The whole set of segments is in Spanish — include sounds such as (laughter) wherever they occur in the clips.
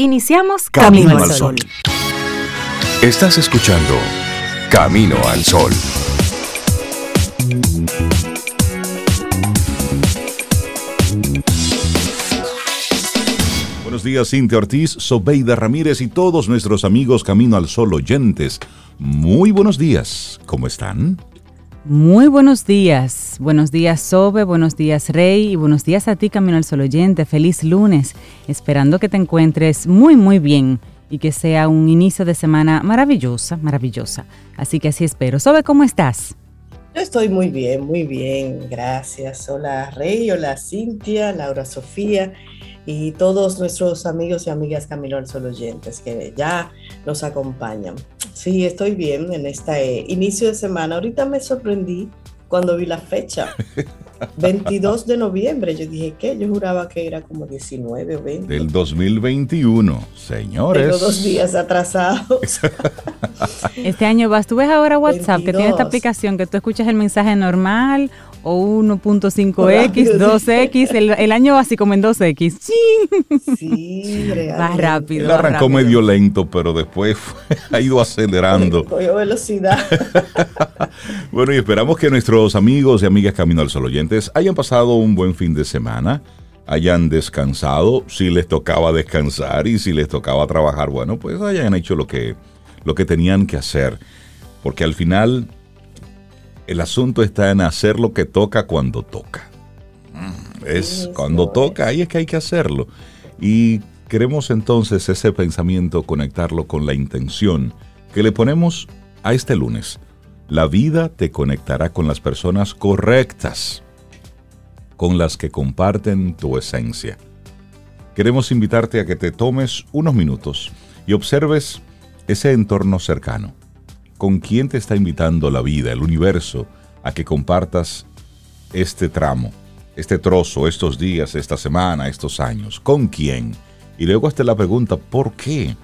Iniciamos Camino, al Sol. Estás escuchando Camino al Sol. Buenos días, Cintia Ortiz, Sobeida Ramírez y todos nuestros amigos Camino al Sol oyentes. Muy buenos días, ¿cómo están? Muy buenos días. Buenos días, Sobe. Buenos días, Rey. Y buenos días a ti, Camino al Sol oyente. Feliz lunes. Esperando que te encuentres muy, muy bien y que sea un inicio de semana maravillosa, maravillosa. Así que así espero. Sobe, ¿cómo estás? Yo estoy muy bien, muy bien. Gracias. Hola, Rey. Hola, Cintia, Laura Sofía y todos nuestros amigos y amigas Camino al Sol oyentes que ya nos acompañan. Sí, estoy bien en este inicio de semana. Ahorita me sorprendí cuando vi la fecha. (laughs) 22 de noviembre. Yo dije, ¿qué? Yo juraba que era como 19 o 20. Del 2021, señores. Tengo dos días atrasados. (laughs) este año vas, tú ves ahora WhatsApp que tiene esta aplicación que tú escuchas el mensaje normal o 1.5X, 2X, el, año así como en 2X. (laughs) Sí, Más rápido. Él arrancó medio lento, pero después (laughs) ha ido acelerando. (laughs) Cogió velocidad. bueno, y esperamos que nuestros amigos y amigas Camino al Sol oyentes hayan pasado un buen fin de semana, hayan descansado, si les tocaba descansar y si les tocaba trabajar, bueno, pues hayan hecho lo que, lo que tenían que hacer. Porque al final el asunto está en hacer lo que toca cuando toca. Mm, es cuando toca, ahí es que hay que hacerlo. Y queremos entonces ese pensamiento conectarlo con la intención que le ponemos a este lunes. La vida te conectará con las personas correctas, con las que comparten tu esencia. Queremos invitarte a que te tomes unos minutos y observes ese entorno cercano con quién te está invitando la vida, el universo, a que compartas este tramo, este trozo, estos días, esta semana, estos años. ¿Con quién? Y luego hasta la pregunta, ¿por qué?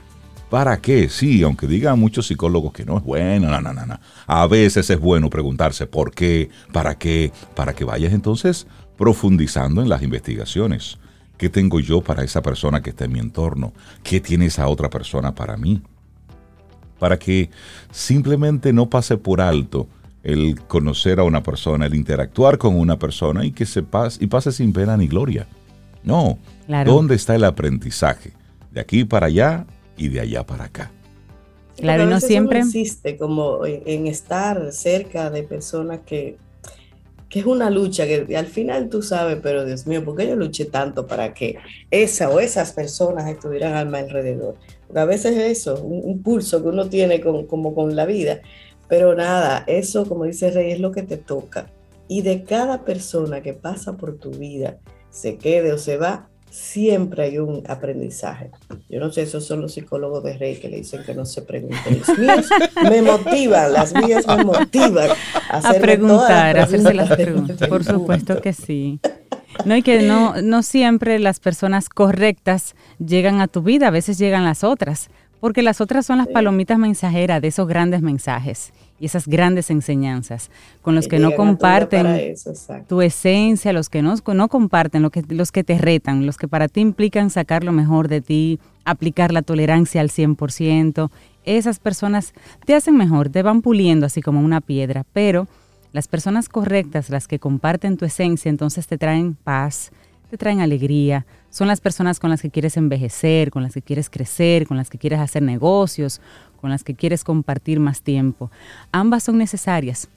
¿Para qué? Sí, aunque digan muchos psicólogos que no es bueno, no, no, no, no. A veces es bueno preguntarse por qué, para qué, para que vayas entonces profundizando en las investigaciones. ¿Qué tengo yo para esa persona que está en mi entorno? ¿Qué tiene esa otra persona para mí? Para que simplemente no pase por alto el conocer a una persona, el interactuar con una persona y que se pase, y pase sin pena ni gloria. No, ¿dónde está el aprendizaje? De aquí para allá y de allá para acá. Claro, no siempre existe como en estar cerca de personas que, que es una lucha que al final tú sabes, pero Dios mío, ¿por qué yo luché tanto para que esa o esas personas estuvieran a mi alrededor? A veces es eso, un, pulso que uno tiene con, como con la vida. Pero nada, eso, como dice Rey, es lo que te toca. Y de cada persona que pasa por tu vida, se quede o se va, siempre hay un aprendizaje. Yo no sé, esos son los psicólogos de Rey que le dicen que no se pregunten. Los (laughs) míos me motivan, las mías me motivan a, a preguntar, a hacerse las preguntas. Por (laughs) supuesto que sí. No, y que no, no siempre las personas correctas llegan a tu vida, a veces llegan las otras, porque las otras son las palomitas mensajeras de esos grandes mensajes y esas grandes enseñanzas, con los que, no comparten tu esencia, los que no, no comparten, los que, los que te retan, los que para ti implican sacar lo mejor de ti, aplicar la tolerancia al 100%, esas personas te hacen mejor, te van puliendo así como una piedra, pero las personas correctas, las que comparten tu esencia, entonces te traen paz, te traen alegría, son las personas con las que quieres envejecer, con las que quieres crecer, con las que quieres hacer negocios, con las que quieres compartir más tiempo. Ambas son necesarias.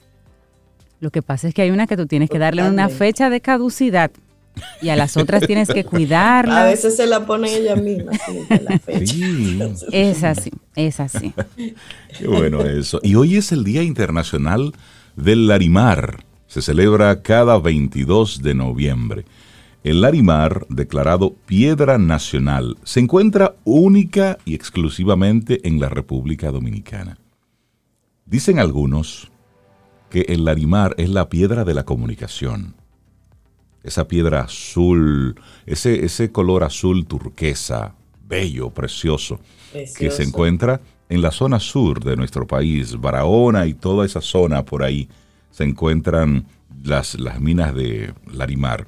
Lo que pasa es que hay una que tú tienes que darle una fecha de caducidad y a las otras tienes que (laughs) cuidarla. A veces se la pone ella misma, la fecha. Es así, es así. Qué bueno eso. Y hoy es el Día Internacional del Larimar. Se celebra cada 22 de noviembre. El Larimar, declarado Piedra Nacional, se encuentra única y exclusivamente en la República Dominicana. Dicen algunos que el Larimar es la piedra de la comunicación. Esa piedra azul, ese, ese color azul turquesa, bello, precioso, que se encuentra en la zona sur de nuestro país, Barahona y toda esa zona por ahí, se encuentran las, las minas de Larimar.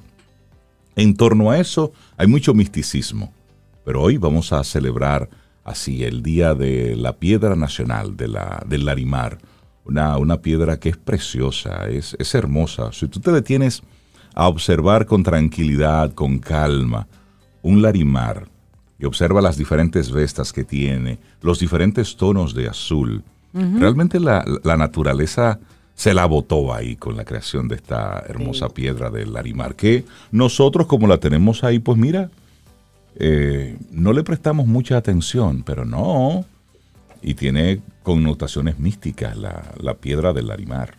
En torno a eso hay mucho misticismo, Pero hoy vamos a celebrar así el Día de la Piedra Nacional, de la, del Larimar. Una, una piedra que es preciosa, es, es hermosa. Si tú te detienes a observar con tranquilidad, con calma, un larimar y observa las diferentes vestas que tiene, los diferentes tonos de azul, realmente la, la, naturaleza se la botó ahí con la creación de esta hermosa Sí. piedra del larimar, que nosotros como la tenemos ahí, pues mira, eh, no le prestamos mucha atención, pero no, y tiene connotaciones místicas la, la piedra del larimar.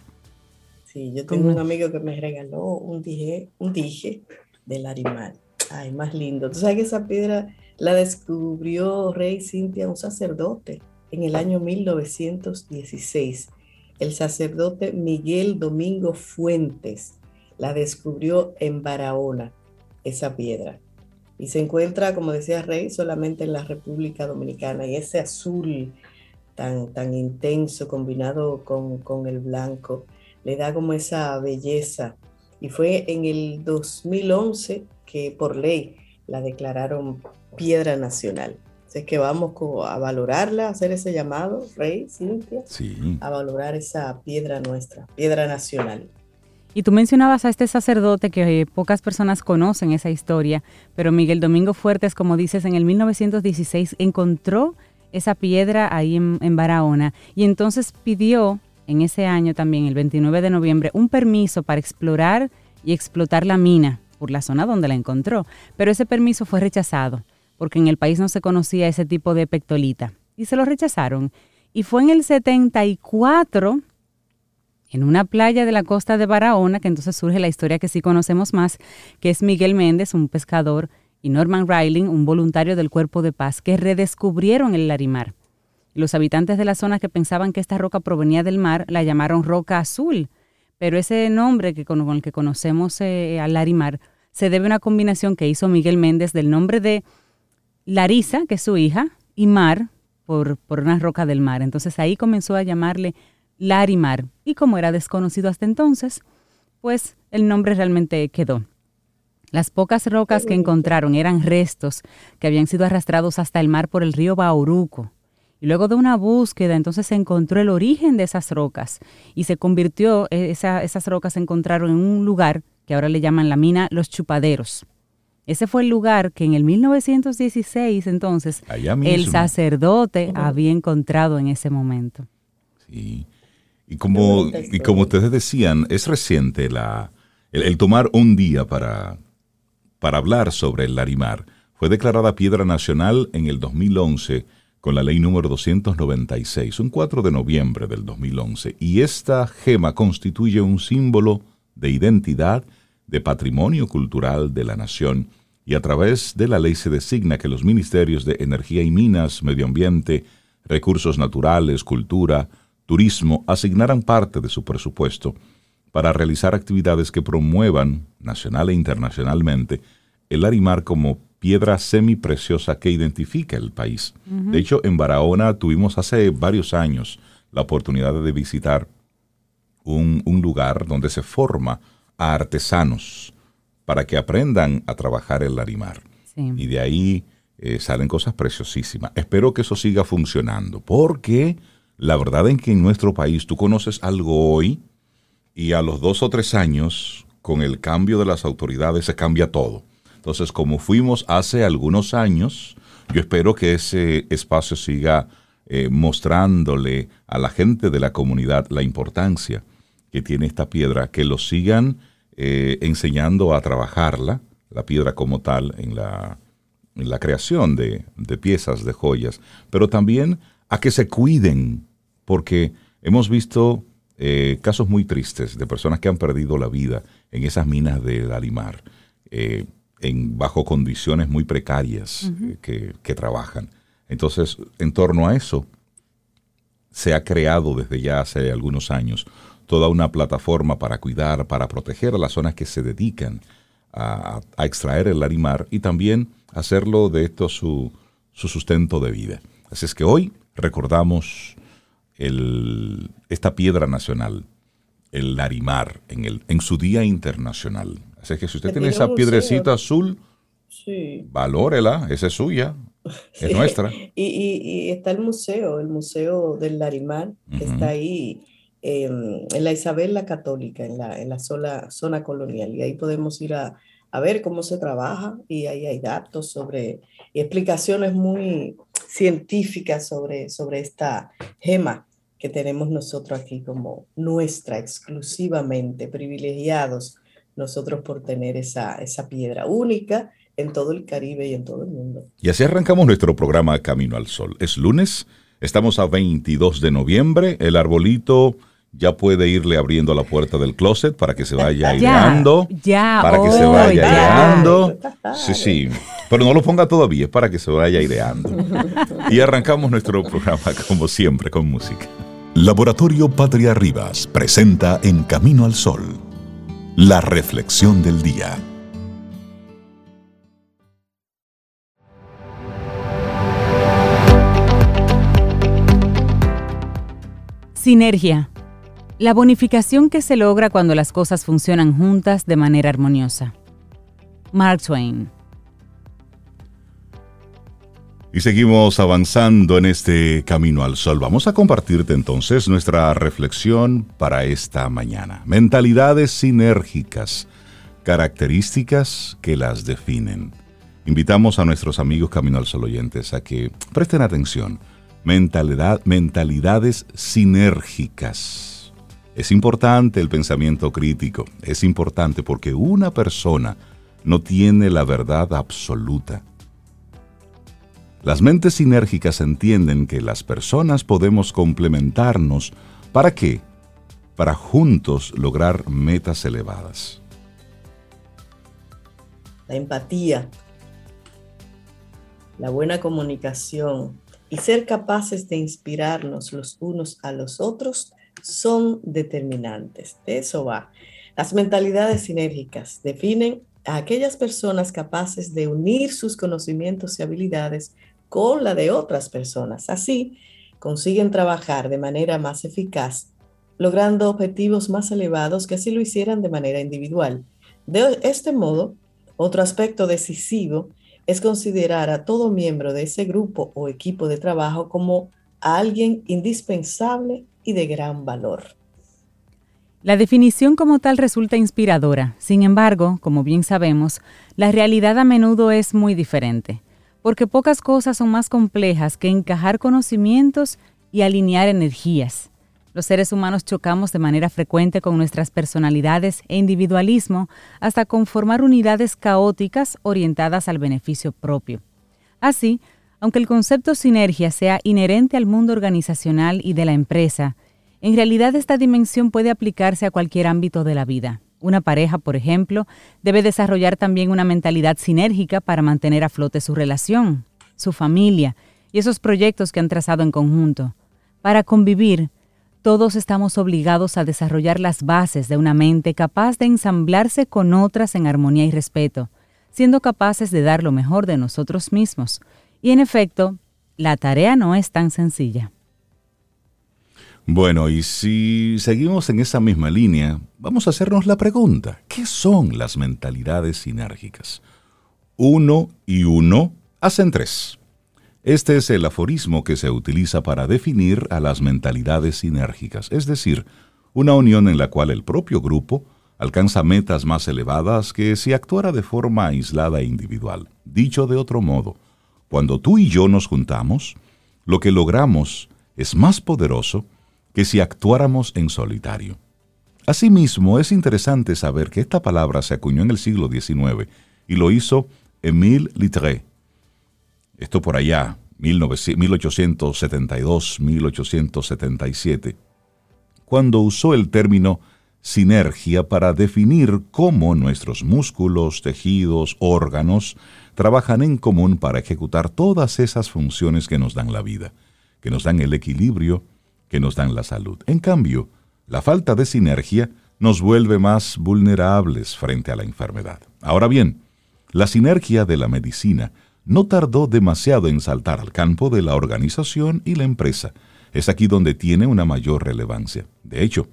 Sí, yo tengo ¿Cómo? un amigo que me regaló un dije, un dije del animal. Ay, más lindo. Tú sabes que esa piedra la descubrió Rey Cintia, un sacerdote, en el año 1916. El sacerdote Miguel Domingo Fuentes la descubrió en Barahona, esa piedra. Y se encuentra, como decía Rey, solamente en la República Dominicana. Y ese azul tan, tan intenso combinado con, con el blanco le da como esa belleza. Y fue en el 2011 que por ley la declararon piedra nacional. Así que vamos a valorarla, a hacer ese llamado, Rey, Cintia, Sí. a valorar esa piedra nuestra, piedra nacional. Y tú mencionabas a este sacerdote que eh, pocas personas conocen esa historia, pero Miguel Domingo Fuertes, como dices, en el 1916 encontró esa piedra ahí en, en Barahona y entonces pidió en ese año también, el 29 de noviembre, un permiso para explorar y explotar la mina por la zona donde la encontró. Pero ese permiso fue rechazado porque en el país no se conocía ese tipo de pectolita y se lo rechazaron. Y fue en el 74 en una playa de la costa de Barahona, que entonces surge la historia que sí conocemos más, que es Miguel Méndez, un pescador, y Norman Riley, un voluntario del Cuerpo de Paz, que redescubrieron el Larimar. Los habitantes de la zona que pensaban que esta roca provenía del mar la llamaron roca azul, pero ese nombre que con, el que conocemos eh, al Larimar se debe a una combinación que hizo Miguel Méndez del nombre de Larisa, que es su hija, y Mar, por, por una roca del mar. Entonces ahí comenzó a llamarle Larimar. Y como era desconocido hasta entonces, pues el nombre realmente quedó. Las pocas rocas que encontraron eran restos que habían sido arrastrados hasta el mar por el río Bauruco. Y luego de una búsqueda, entonces se encontró el origen de esas rocas y se convirtió, eh, esa- esas rocas se encontraron en un lugar que ahora le llaman la mina Los Chupaderos. Ese fue el lugar que en el 1916 entonces el sacerdote había encontrado en ese momento. Sí. Y como, y como ustedes decían, es reciente la, el, el tomar un día para, para hablar sobre el Larimar. Fue declarada piedra nacional en el 2011 con la ley número 296, un 4 de noviembre del 2011. Y esta gema constituye un símbolo de identidad, de patrimonio cultural de la nación. Y a través de la ley se designa que los ministerios de Energía y Minas, Medio Ambiente, Recursos Naturales, Cultura, Turismo asignaran parte de su presupuesto para realizar actividades que promuevan, nacional e internacionalmente, el Larimar como piedra semipreciosa que identifica el país. De hecho, en Barahona tuvimos hace varios años la oportunidad de visitar un, un lugar donde se forma a artesanos para que aprendan a trabajar el Larimar. Sí. Y de ahí eh, salen cosas preciosísimas. Espero que eso siga funcionando, porque la verdad es que en nuestro país tú conoces algo hoy y a los dos o tres años, con el cambio de las autoridades, se cambia todo. Entonces, como fuimos hace algunos años, yo espero que ese espacio siga eh, mostrándole a la gente de la comunidad la importancia que tiene esta piedra, que lo sigan eh, enseñando a trabajarla, la piedra como tal, en la, en la creación de, de piezas, de joyas, pero también a que se cuiden, porque hemos visto eh, casos muy tristes de personas que han perdido la vida en esas minas de Larimar, eh, en, bajo condiciones muy precarias que, que trabajan. Entonces, en torno a eso, se ha creado desde ya hace algunos años toda una plataforma para cuidar, para proteger a las zonas que se dedican a, a extraer el larimar y también hacerlo de esto su, su sustento de vida. Así es que hoy recordamos el, esta piedra nacional, el larimar, en, el, en su Día Internacional. Así es que si usted tiene esa piedrecita azul, Sí. Valórela, esa es suya, (laughs) es nuestra. y, está el museo, el Museo del Larimar, que está ahí en la Isabel la Católica, en la, en la zona, zona colonial. Y ahí podemos ir a, a ver cómo se trabaja y ahí hay datos sobre y explicaciones muy científicas sobre, sobre esta gema que tenemos nosotros aquí como nuestra exclusivamente, privilegiados nosotros por tener esa, esa piedra única en todo el Caribe y en todo el mundo. Y así arrancamos nuestro programa Camino al Sol. Es lunes, estamos a 22 de noviembre, el arbolito ya puede irle abriendo la puerta del closet para que se vaya aireando. Ya, para que se vaya aireando. Sí, sí. Pero no lo ponga todavía, es para que se vaya aireando. Y arrancamos nuestro programa, como siempre, con música. Laboratorio Patria Rivas presenta En Camino al Sol, la reflexión del día. Sinergia la bonificación que se logra cuando las cosas funcionan juntas de manera armoniosa. Mark Twain. Y seguimos avanzando en este camino al sol. Vamos a compartirte entonces nuestra reflexión para esta mañana. Mentalidades sinérgicas, características que las definen. Invitamos a nuestros amigos Camino al Sol oyentes a que presten atención. Mentalidad, mentalidades sinérgicas es importante el pensamiento crítico, es importante porque una persona no tiene la verdad absoluta. Las mentes sinérgicas entienden que las personas podemos complementarnos. ¿Para qué? Para juntos lograr metas elevadas. La empatía, la buena comunicación y ser capaces de inspirarnos los unos a los otros son determinantes. De eso va. Las mentalidades sinérgicas definen a aquellas personas capaces de unir sus conocimientos y habilidades con la de otras personas. Así, consiguen trabajar de manera más eficaz, logrando objetivos más elevados que así lo hicieran de manera individual. De este modo, otro aspecto decisivo es considerar a todo miembro de ese grupo o equipo de trabajo como alguien indispensable y de gran valor. La definición como tal resulta inspiradora, sin embargo, como bien sabemos, la realidad a menudo es muy diferente, porque pocas cosas son más complejas que encajar conocimientos y alinear energías. Los seres humanos chocamos de manera frecuente con nuestras personalidades e individualismo hasta conformar unidades caóticas orientadas al beneficio propio. Así, aunque el concepto sinergia sea inherente al mundo organizacional y de la empresa, en realidad esta dimensión puede aplicarse a cualquier ámbito de la vida. Una pareja, por ejemplo, debe desarrollar también una mentalidad sinérgica para mantener a flote su relación, su familia y esos proyectos que han trazado en conjunto. Para convivir, todos estamos obligados a desarrollar las bases de una mente capaz de ensamblarse con otras en armonía y respeto, siendo capaces de dar lo mejor de nosotros mismos, y en efecto, la tarea no es tan sencilla. Bueno, y si seguimos en esa misma línea, vamos a hacernos la pregunta, ¿qué son las mentalidades sinérgicas? Uno y uno hacen tres. Este es el aforismo que se utiliza para definir a las mentalidades sinérgicas, es decir, una unión en la cual el propio grupo alcanza metas más elevadas que si actuara de forma aislada e individual. Dicho de otro modo, cuando tú y yo nos juntamos, lo que logramos es más poderoso que si actuáramos en solitario. Asimismo, es interesante saber que esta palabra se acuñó en el siglo XIX y lo hizo Émile Littré. Esto por allá, 1872-1877, cuando usó el término sinergia para definir cómo nuestros músculos, tejidos, órganos trabajan en común para ejecutar todas esas funciones que nos dan la vida, que nos dan el equilibrio, que nos dan la salud. En cambio, la falta de sinergia nos vuelve más vulnerables frente a la enfermedad. Ahora bien, la sinergia de la medicina no tardó demasiado en saltar al campo de la organización y la empresa. Es aquí donde tiene una mayor relevancia. De hecho,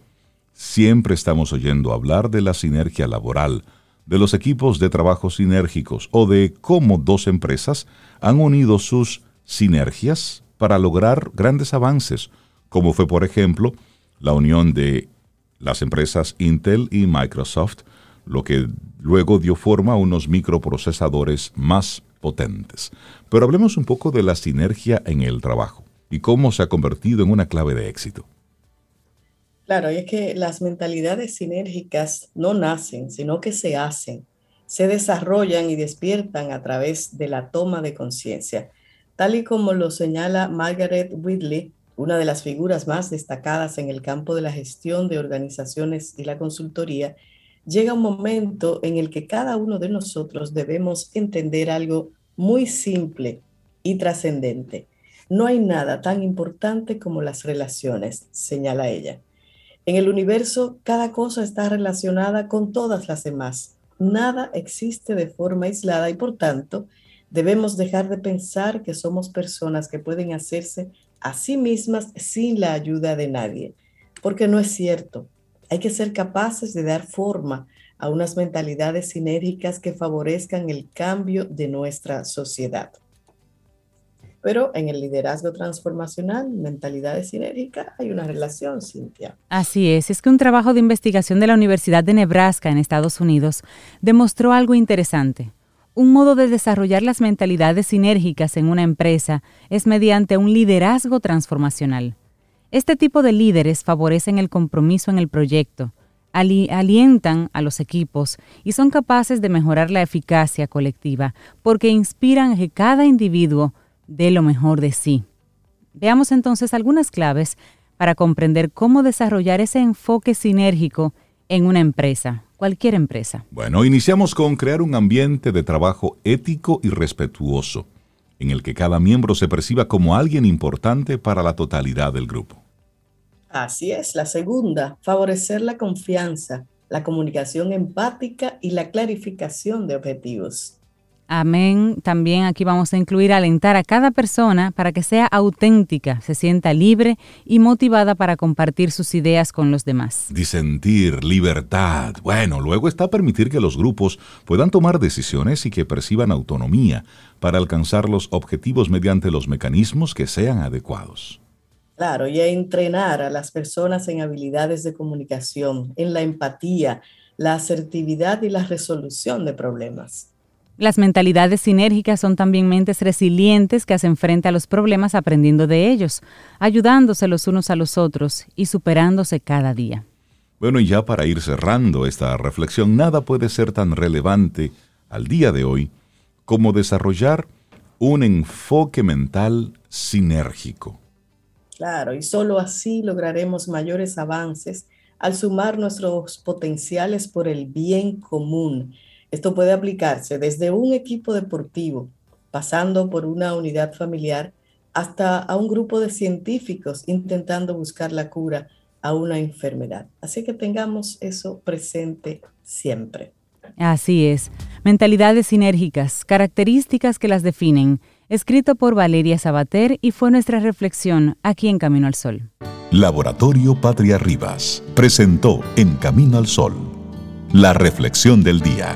siempre estamos oyendo hablar de la sinergia laboral, de los equipos de trabajo sinérgicos o de cómo dos empresas han unido sus sinergias para lograr grandes avances, como fue por ejemplo la unión de las empresas Intel y Microsoft, lo que luego dio forma a unos microprocesadores más potentes. Pero hablemos un poco de la sinergia en el trabajo y cómo se ha convertido en una clave de éxito. Claro, y es que las mentalidades sinérgicas no nacen, sino que se hacen, se desarrollan y despiertan a través de la toma de conciencia, tal y como lo señala Margaret Whitley, una de las figuras más destacadas en el campo de la gestión de organizaciones y la consultoría, llega un momento en el que cada uno de nosotros debemos entender algo muy simple y trascendente. No hay nada tan importante como las relaciones, señala ella. En el universo, cada cosa está relacionada con todas las demás. Nada existe de forma aislada y por tanto, debemos dejar de pensar que somos personas que pueden hacerse a sí mismas sin la ayuda de nadie, porque no es cierto. Hay que ser capaces de dar forma a unas mentalidades sinérgicas que favorezcan el cambio de nuestra sociedad. Pero en el liderazgo transformacional, mentalidad sinérgica, hay una relación, Cintia. Así es, es que un trabajo de investigación de la Universidad de Nebraska en Estados Unidos demostró algo interesante. Un modo de desarrollar las mentalidades sinérgicas en una empresa es mediante un liderazgo transformacional. Este tipo de líderes favorecen el compromiso en el proyecto, alientan a los equipos y son capaces de mejorar la eficacia colectiva porque inspiran que cada individuo de lo mejor de sí. Veamos entonces algunas claves para comprender cómo desarrollar ese enfoque sinérgico en una empresa, cualquier empresa. Bueno, iniciamos con crear un ambiente de trabajo ético y respetuoso, en el que cada miembro se perciba como alguien importante para la totalidad del grupo. Así es. La segunda, favorecer la confianza, la comunicación empática y la clarificación de objetivos. Amén. También aquí vamos a incluir alentar a cada persona para que sea auténtica, se sienta libre y motivada para compartir sus ideas con los demás. Disentir, libertad. Bueno, luego está permitir que los grupos puedan tomar decisiones y que perciban autonomía para alcanzar los objetivos mediante los mecanismos que sean adecuados. Claro, y a entrenar a las personas en habilidades de comunicación, en la empatía, la asertividad y la resolución de problemas. Las mentalidades sinérgicas son también mentes resilientes que hacen frente a los problemas aprendiendo de ellos, ayudándose los unos a los otros y superándose cada día. Bueno, y ya para ir cerrando esta reflexión, nada puede ser tan relevante al día de hoy como desarrollar un enfoque mental sinérgico. Claro, y solo así lograremos mayores avances al sumar nuestros potenciales por el bien común esto puede aplicarse desde un equipo deportivo, pasando por una unidad familiar, hasta a un grupo de científicos intentando buscar la cura a una enfermedad. Así que tengamos eso presente siempre. Así es. Mentalidades sinérgicas, características que las definen. Escrito por Valeria Sabater y fue nuestra reflexión aquí en Camino al Sol. Laboratorio Patria Rivas presentó En Camino al Sol la reflexión del día.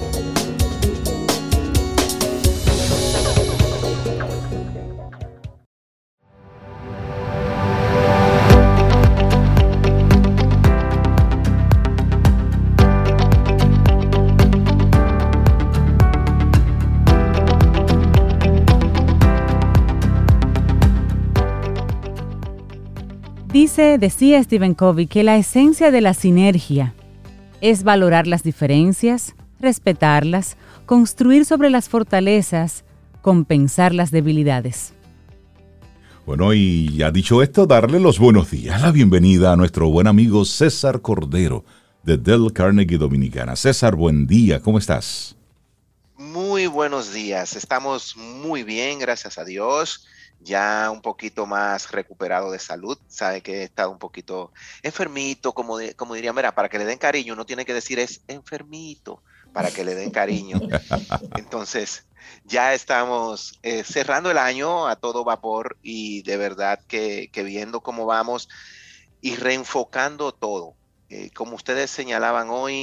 Dice, decía Stephen Covey, que la esencia de la sinergia es valorar las diferencias, respetarlas, construir sobre las fortalezas, compensar las debilidades. Bueno, y ya dicho esto, darle los buenos días, la bienvenida a nuestro buen amigo César Cordero de Del Carnegie Dominicana. César, buen día, ¿cómo estás? Muy buenos días, estamos muy bien, gracias a Dios ya un poquito más recuperado de salud, sabe que he estado un poquito enfermito, como, como diría, mira, para que le den cariño, uno tiene que decir es enfermito, para que le den cariño. (laughs) Entonces, ya estamos eh, cerrando el año a todo vapor y de verdad que, viendo cómo vamos y reenfocando todo. Eh, como ustedes señalaban hoy,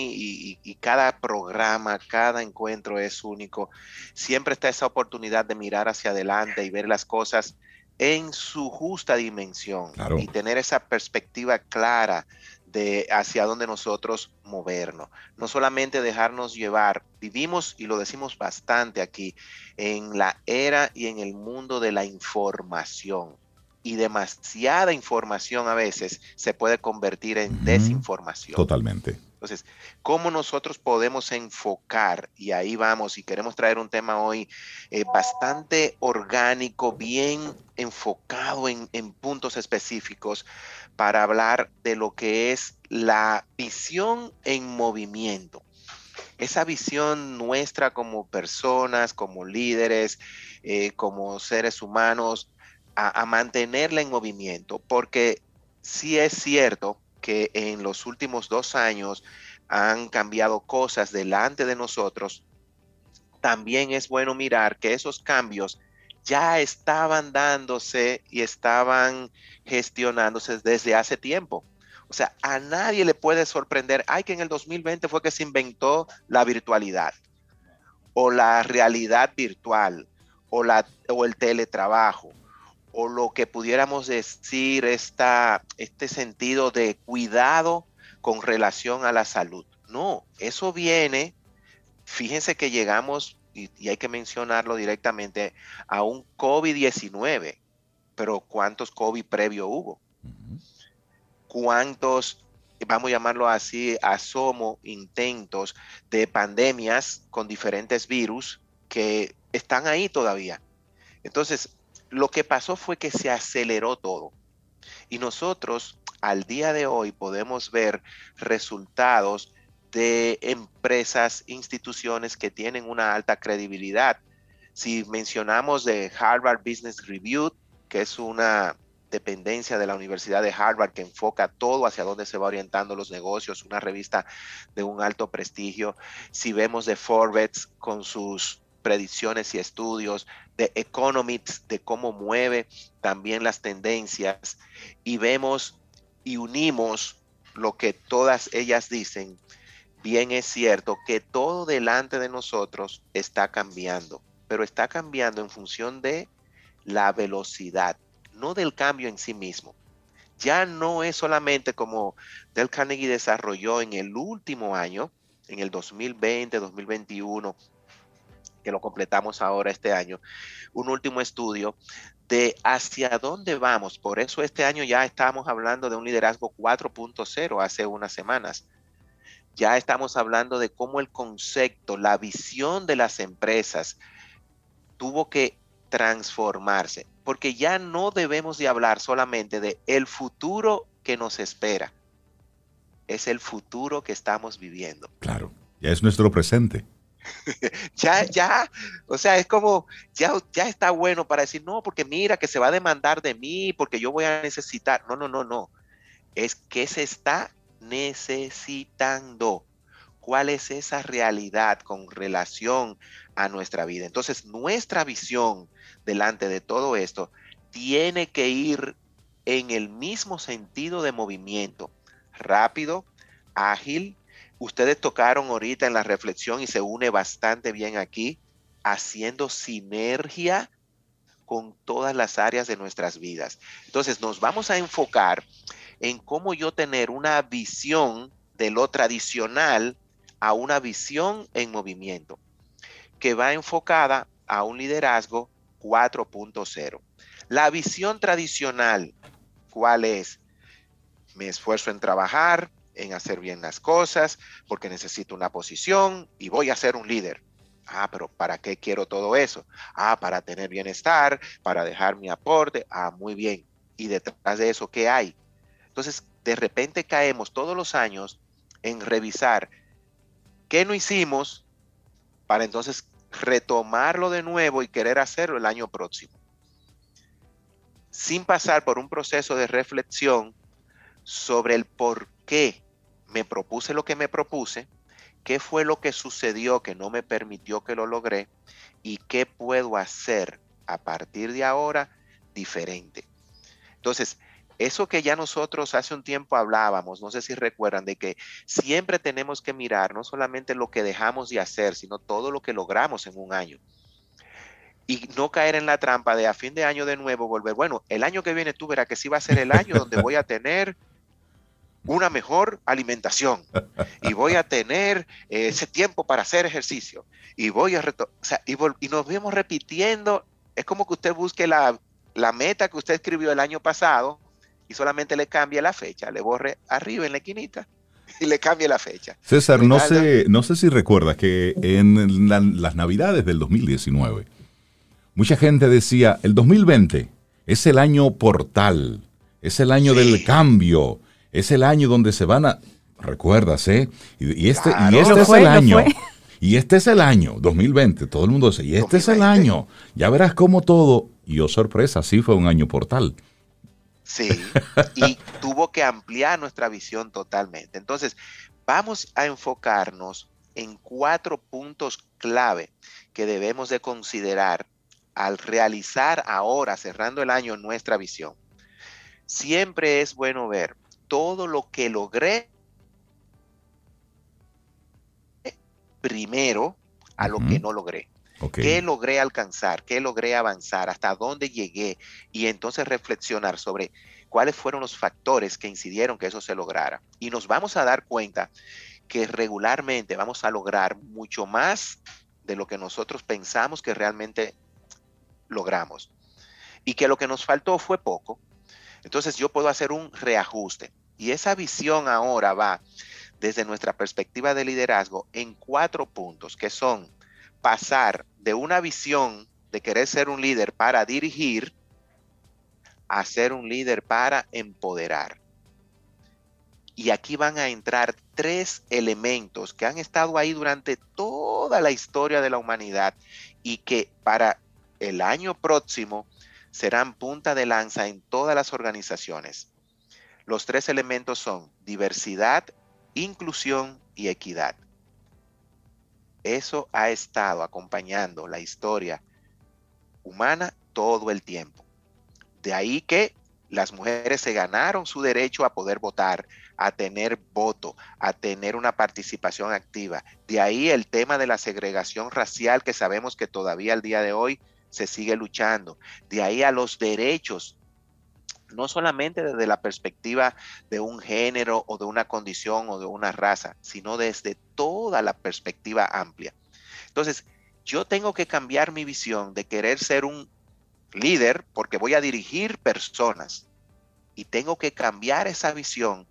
y, cada programa, cada encuentro es único, siempre está esa oportunidad de mirar hacia adelante y ver las cosas en su justa dimensión y tener esa perspectiva clara de hacia dónde nosotros movernos. No solamente dejarnos llevar, vivimos, y lo decimos bastante aquí, en la era y en el mundo de la información y demasiada información a veces se puede convertir en desinformación. Totalmente. Entonces, ¿cómo nosotros podemos enfocar? Y ahí vamos, y queremos traer un tema hoy eh, bastante orgánico, bien enfocado en, en puntos específicos para hablar de lo que es la visión en movimiento. Esa visión nuestra como personas, como líderes, eh, como seres humanos, a, mantenerla en movimiento, porque sí es cierto que en los últimos dos años han cambiado cosas delante de nosotros, también es bueno mirar que esos cambios ya estaban dándose y estaban gestionándose desde hace tiempo. O sea, a nadie le puede sorprender, ay, que en el 2020 fue que se inventó la virtualidad o la realidad virtual o, la, o el teletrabajo o lo que pudiéramos decir esta, este sentido de cuidado con relación a la salud. No, eso viene, fíjense que llegamos, y, y hay que mencionarlo directamente, a un COVID-19, pero ¿cuántos COVID previo hubo? ¿Cuántos, vamos a llamarlo así, asomo, intentos de pandemias con diferentes virus que están ahí todavía? Entonces, lo que pasó fue que se aceleró todo. Y nosotros al día de hoy podemos ver resultados de empresas, instituciones que tienen una alta credibilidad. Si mencionamos de Harvard Business Review, que es una dependencia de la Universidad de Harvard que enfoca todo hacia dónde se va orientando los negocios, una revista de un alto prestigio. Si vemos de Forbes con sus predicciones y estudios, de Economics, de cómo mueve también las tendencias, y vemos y unimos lo que todas ellas dicen, bien es cierto que todo delante de nosotros está cambiando, pero está cambiando en función de la velocidad, no del cambio en sí mismo. Ya no es solamente como Del Carnegie desarrolló en el último año, en el 2020, 2021, que lo completamos ahora este año, un último estudio de hacia dónde vamos. Por eso este año ya estamos hablando de un liderazgo 4.0 hace unas semanas. Ya estamos hablando de cómo el concepto, la visión de las empresas tuvo que transformarse, porque ya no debemos de hablar solamente de el futuro que nos espera. Es el futuro que estamos viviendo. Claro, ya es nuestro presente. (laughs) ya, ya, o sea, es como, ya, ya está bueno para decir, no, porque mira que se va a demandar de mí, porque yo voy a necesitar. No, no, no, no. Es que se está necesitando. ¿Cuál es esa realidad con relación a nuestra vida? Entonces, nuestra visión delante de todo esto tiene que ir en el mismo sentido de movimiento, rápido, ágil, ustedes tocaron ahorita en la reflexión y se une bastante bien aquí, haciendo sinergia con todas las áreas de nuestras vidas. Entonces nos vamos a enfocar en cómo yo tener una visión de lo tradicional a una visión en movimiento, que va enfocada a un liderazgo 4.0. La visión tradicional, ¿cuál es? Me esfuerzo en trabajar, en hacer bien las cosas, porque necesito una posición y voy a ser un líder. Ah, pero ¿para qué quiero todo eso? Ah, para tener bienestar, para dejar mi aporte. Ah, muy bien. ¿Y detrás de eso qué hay? Entonces, de repente caemos todos los años en revisar qué no hicimos para entonces retomarlo de nuevo y querer hacerlo el año próximo. sin pasar por un proceso de reflexión sobre el por qué me propuse lo que me propuse, qué fue lo que sucedió que no me permitió que lo logré y qué puedo hacer a partir de ahora diferente. Entonces, eso que ya nosotros hace un tiempo hablábamos, no sé si recuerdan, de que siempre tenemos que mirar no solamente lo que dejamos de hacer, sino todo lo que logramos en un año. Y no caer en la trampa de a fin de año de nuevo volver, bueno, el año que viene tú verás que sí va a ser el año donde voy a tener una mejor alimentación y voy a tener eh, ese tiempo para hacer ejercicio y voy a o sea, y, y, nos vemos repitiendo. Es como que usted busque la, la, meta que usted escribió el año pasado y solamente le cambie la fecha, le borre arriba en la esquinita y le cambie la fecha. César, no sé, no sé si recuerdas que en las navidades del 2019, mucha gente decía, el 2020 es el año portal, es el año del cambio, es el año donde se van a, recuerdas, ¿eh? Y, este, y este es el año. Y este es el año, 2020, todo el mundo dice, y este es el año, ya verás cómo todo, y oh sorpresa, sí fue un año portal. Sí, y (laughs) tuvo que ampliar nuestra visión totalmente. Entonces, vamos a enfocarnos en cuatro puntos clave que debemos de considerar al realizar ahora, cerrando el año, nuestra visión. Siempre es bueno ver todo lo que logré primero a lo que no logré. ¿Qué logré alcanzar? ¿Qué logré avanzar? ¿Hasta dónde llegué? Y entonces reflexionar sobre cuáles fueron los factores que incidieron que eso se lograra. Y nos vamos a dar cuenta que regularmente vamos a lograr mucho más de lo que nosotros pensamos que realmente logramos. Y que lo que nos faltó fue poco. Entonces yo puedo hacer un reajuste. Y esa visión ahora va desde nuestra perspectiva de liderazgo en cuatro puntos, que son pasar de una visión de querer ser un líder para dirigir a ser un líder para empoderar. Y aquí van a entrar tres elementos que han estado ahí durante toda la historia de la humanidad y que para el año próximo serán punta de lanza en todas las organizaciones. Los tres elementos son diversidad, inclusión y equidad. Eso ha estado acompañando la historia humana todo el tiempo. De ahí que las mujeres se ganaron su derecho a poder votar, a tener voto, a tener una participación activa. De ahí el tema de la segregación racial que sabemos que todavía al día de hoy se sigue luchando. De ahí a los derechos, no solamente desde la perspectiva de un género o de una condición o de una raza, sino desde toda la perspectiva amplia. Entonces, yo tengo que cambiar mi visión de querer ser un líder porque voy a dirigir personas y tengo que cambiar esa visión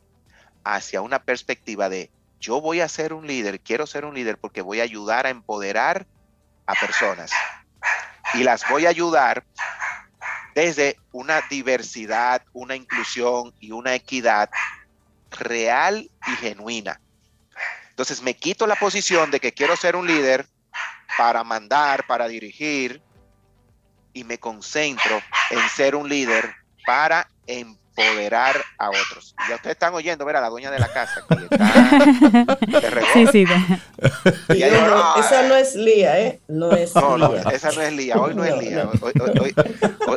hacia una perspectiva de yo voy a ser un líder, quiero ser un líder porque voy a ayudar a empoderar a personas y las voy a ayudar desde una diversidad, una inclusión y una equidad real y genuina. Entonces me quito la posición de que quiero ser un líder para mandar, para dirigir, y me concentro en ser un líder para empoderar a otros. Ya ustedes están oyendo, ver a la dueña de la casa. (laughs) sí, sí. esa no es Lía, ¿eh? No es no, no, esa no es Lía. Hoy no, es Lía.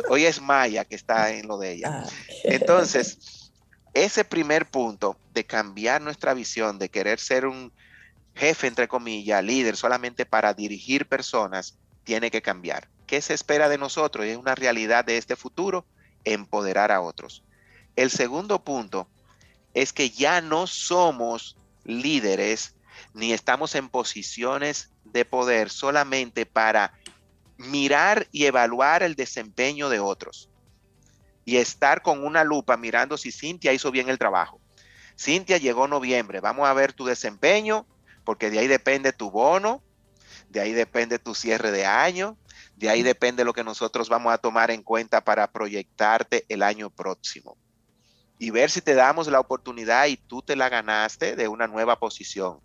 Hoy, es Maya que está en lo de ella. Ah. Entonces, ese primer punto de cambiar nuestra visión, de querer ser un jefe, entre comillas, líder solamente para dirigir personas, tiene que cambiar. ¿Qué se espera de nosotros? Es una realidad de este futuro, empoderar a otros. El segundo punto es que ya no somos líderes ni estamos en posiciones de poder solamente para mirar y evaluar el desempeño de otros y estar con una lupa mirando si Cintia hizo bien el trabajo. Cintia llegó noviembre, vamos a ver tu desempeño, porque de ahí depende tu bono, de ahí depende tu cierre de año, de ahí depende lo que nosotros vamos a tomar en cuenta para proyectarte el año próximo. Y ver si te damos la oportunidad y tú te la ganaste de una nueva posición.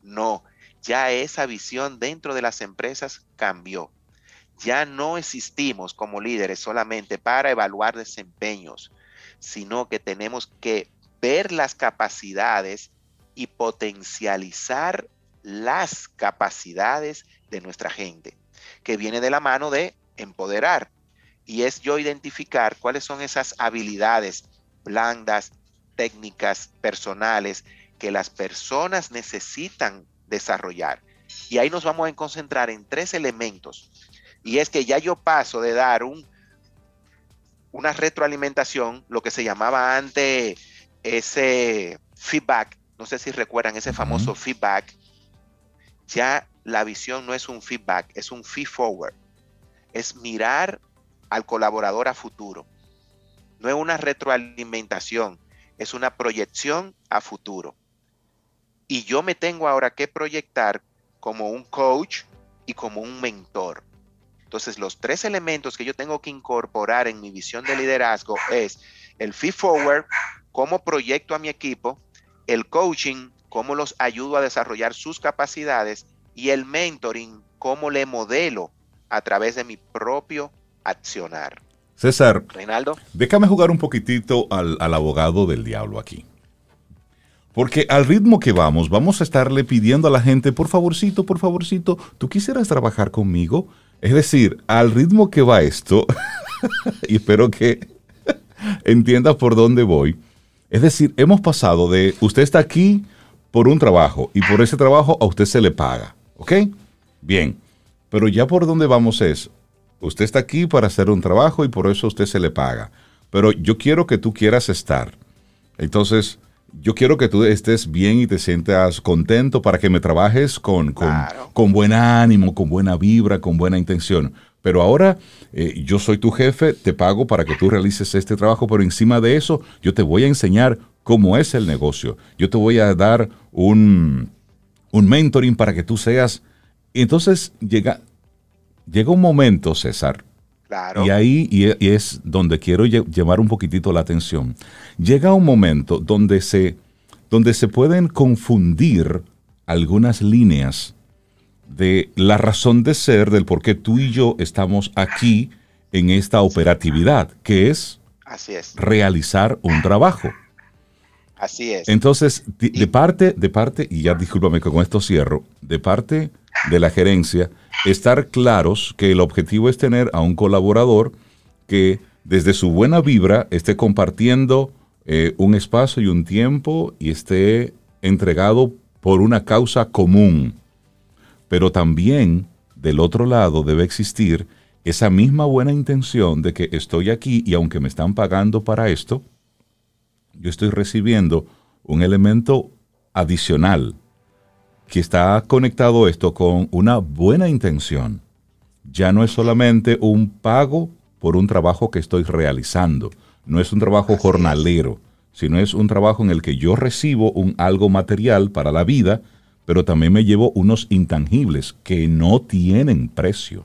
No, ya esa visión dentro de las empresas cambió. ya no existimos como líderes solamente para evaluar desempeños, sino que tenemos que ver las capacidades y potencializar las capacidades de nuestra gente, que viene de la mano de empoderar. Y es yo identificar cuáles son esas habilidades blandas, técnicas, personales que las personas necesitan desarrollar. Y ahí nos vamos a concentrar en tres elementos. Y es que ya yo paso de dar un, una retroalimentación, lo que se llamaba antes ese feedback, no sé si recuerdan ese famoso feedback, ya la visión no es un feedback, es un feed forward. Es mirar al colaborador a futuro. No es una retroalimentación, es una proyección a futuro. Y yo me tengo ahora que proyectar como un coach y como un mentor. Entonces, los tres elementos que yo tengo que incorporar en mi visión de liderazgo es el feed forward, cómo proyecto a mi equipo, el coaching, cómo los ayudo a desarrollar sus capacidades y el mentoring, cómo le modelo a través de mi propio accionar. César, Reinaldo. déjame jugar un poquitito al, al abogado del diablo aquí. Porque al ritmo que vamos, vamos a estarle pidiendo a la gente, por favorcito, por favorcito, ¿tú quisieras trabajar conmigo? Es decir, al ritmo que va esto, (laughs) y espero que (laughs) entiendas por dónde voy, es decir, hemos pasado de usted está aquí por un trabajo y por ese trabajo a usted se le paga, ¿ok? Bien, pero ya por dónde vamos es, usted está aquí para hacer un trabajo y por eso a usted se le paga, pero yo quiero que tú quieras estar. Entonces, yo quiero que tú estés bien y te sientas contento para que me trabajes con, con, Claro. con buen ánimo, con buena vibra, con buena intención. Pero ahora eh, yo soy tu jefe, te pago para que tú realices este trabajo, pero encima de eso yo te voy a enseñar cómo es el negocio. Yo te voy a dar un, un mentoring para que tú seas... Entonces llega, llega un momento, César, Claro. y ahí y e- es donde quiero lle- llevar un poquitito la atención. Llega un momento donde se, donde se pueden confundir algunas líneas de la razón de ser del por qué tú y yo estamos aquí en esta operatividad, que es Así es. realizar un trabajo. Así es. Entonces, de, de parte, de parte, y ya discúlpame que con esto cierro, de parte de la gerencia, estar claros que el objetivo es tener a un colaborador que desde su buena vibra esté compartiendo eh, un espacio y un tiempo y esté entregado por una causa común. Pero también del otro lado debe existir esa misma buena intención de que estoy aquí y aunque me están pagando para esto, yo estoy recibiendo un elemento adicional que está conectado esto con una buena intención. Ya no es solamente un pago por un trabajo que estoy realizando, no es un trabajo jornalero, sino es un trabajo en el que yo recibo un algo material para la vida, pero también me llevo unos intangibles que no tienen precio.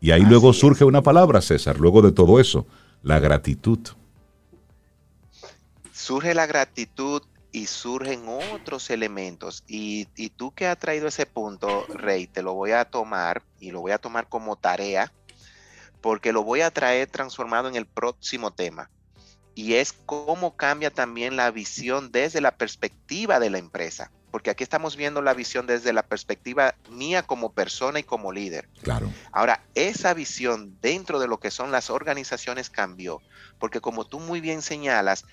Y ahí luego es. surge una palabra, César, luego de todo eso, la gratitud. surge la gratitud y surgen otros elementos. Y, y tú que has traído ese punto, Rey, te lo voy a tomar y lo voy a tomar como tarea, porque lo voy a traer transformado en el próximo tema. Y es cómo cambia también la visión desde la perspectiva de la empresa. Porque aquí estamos viendo la visión desde la perspectiva mía como persona y como líder. Claro. Ahora, esa visión dentro de lo que son las organizaciones cambió, porque como tú muy bien señalas,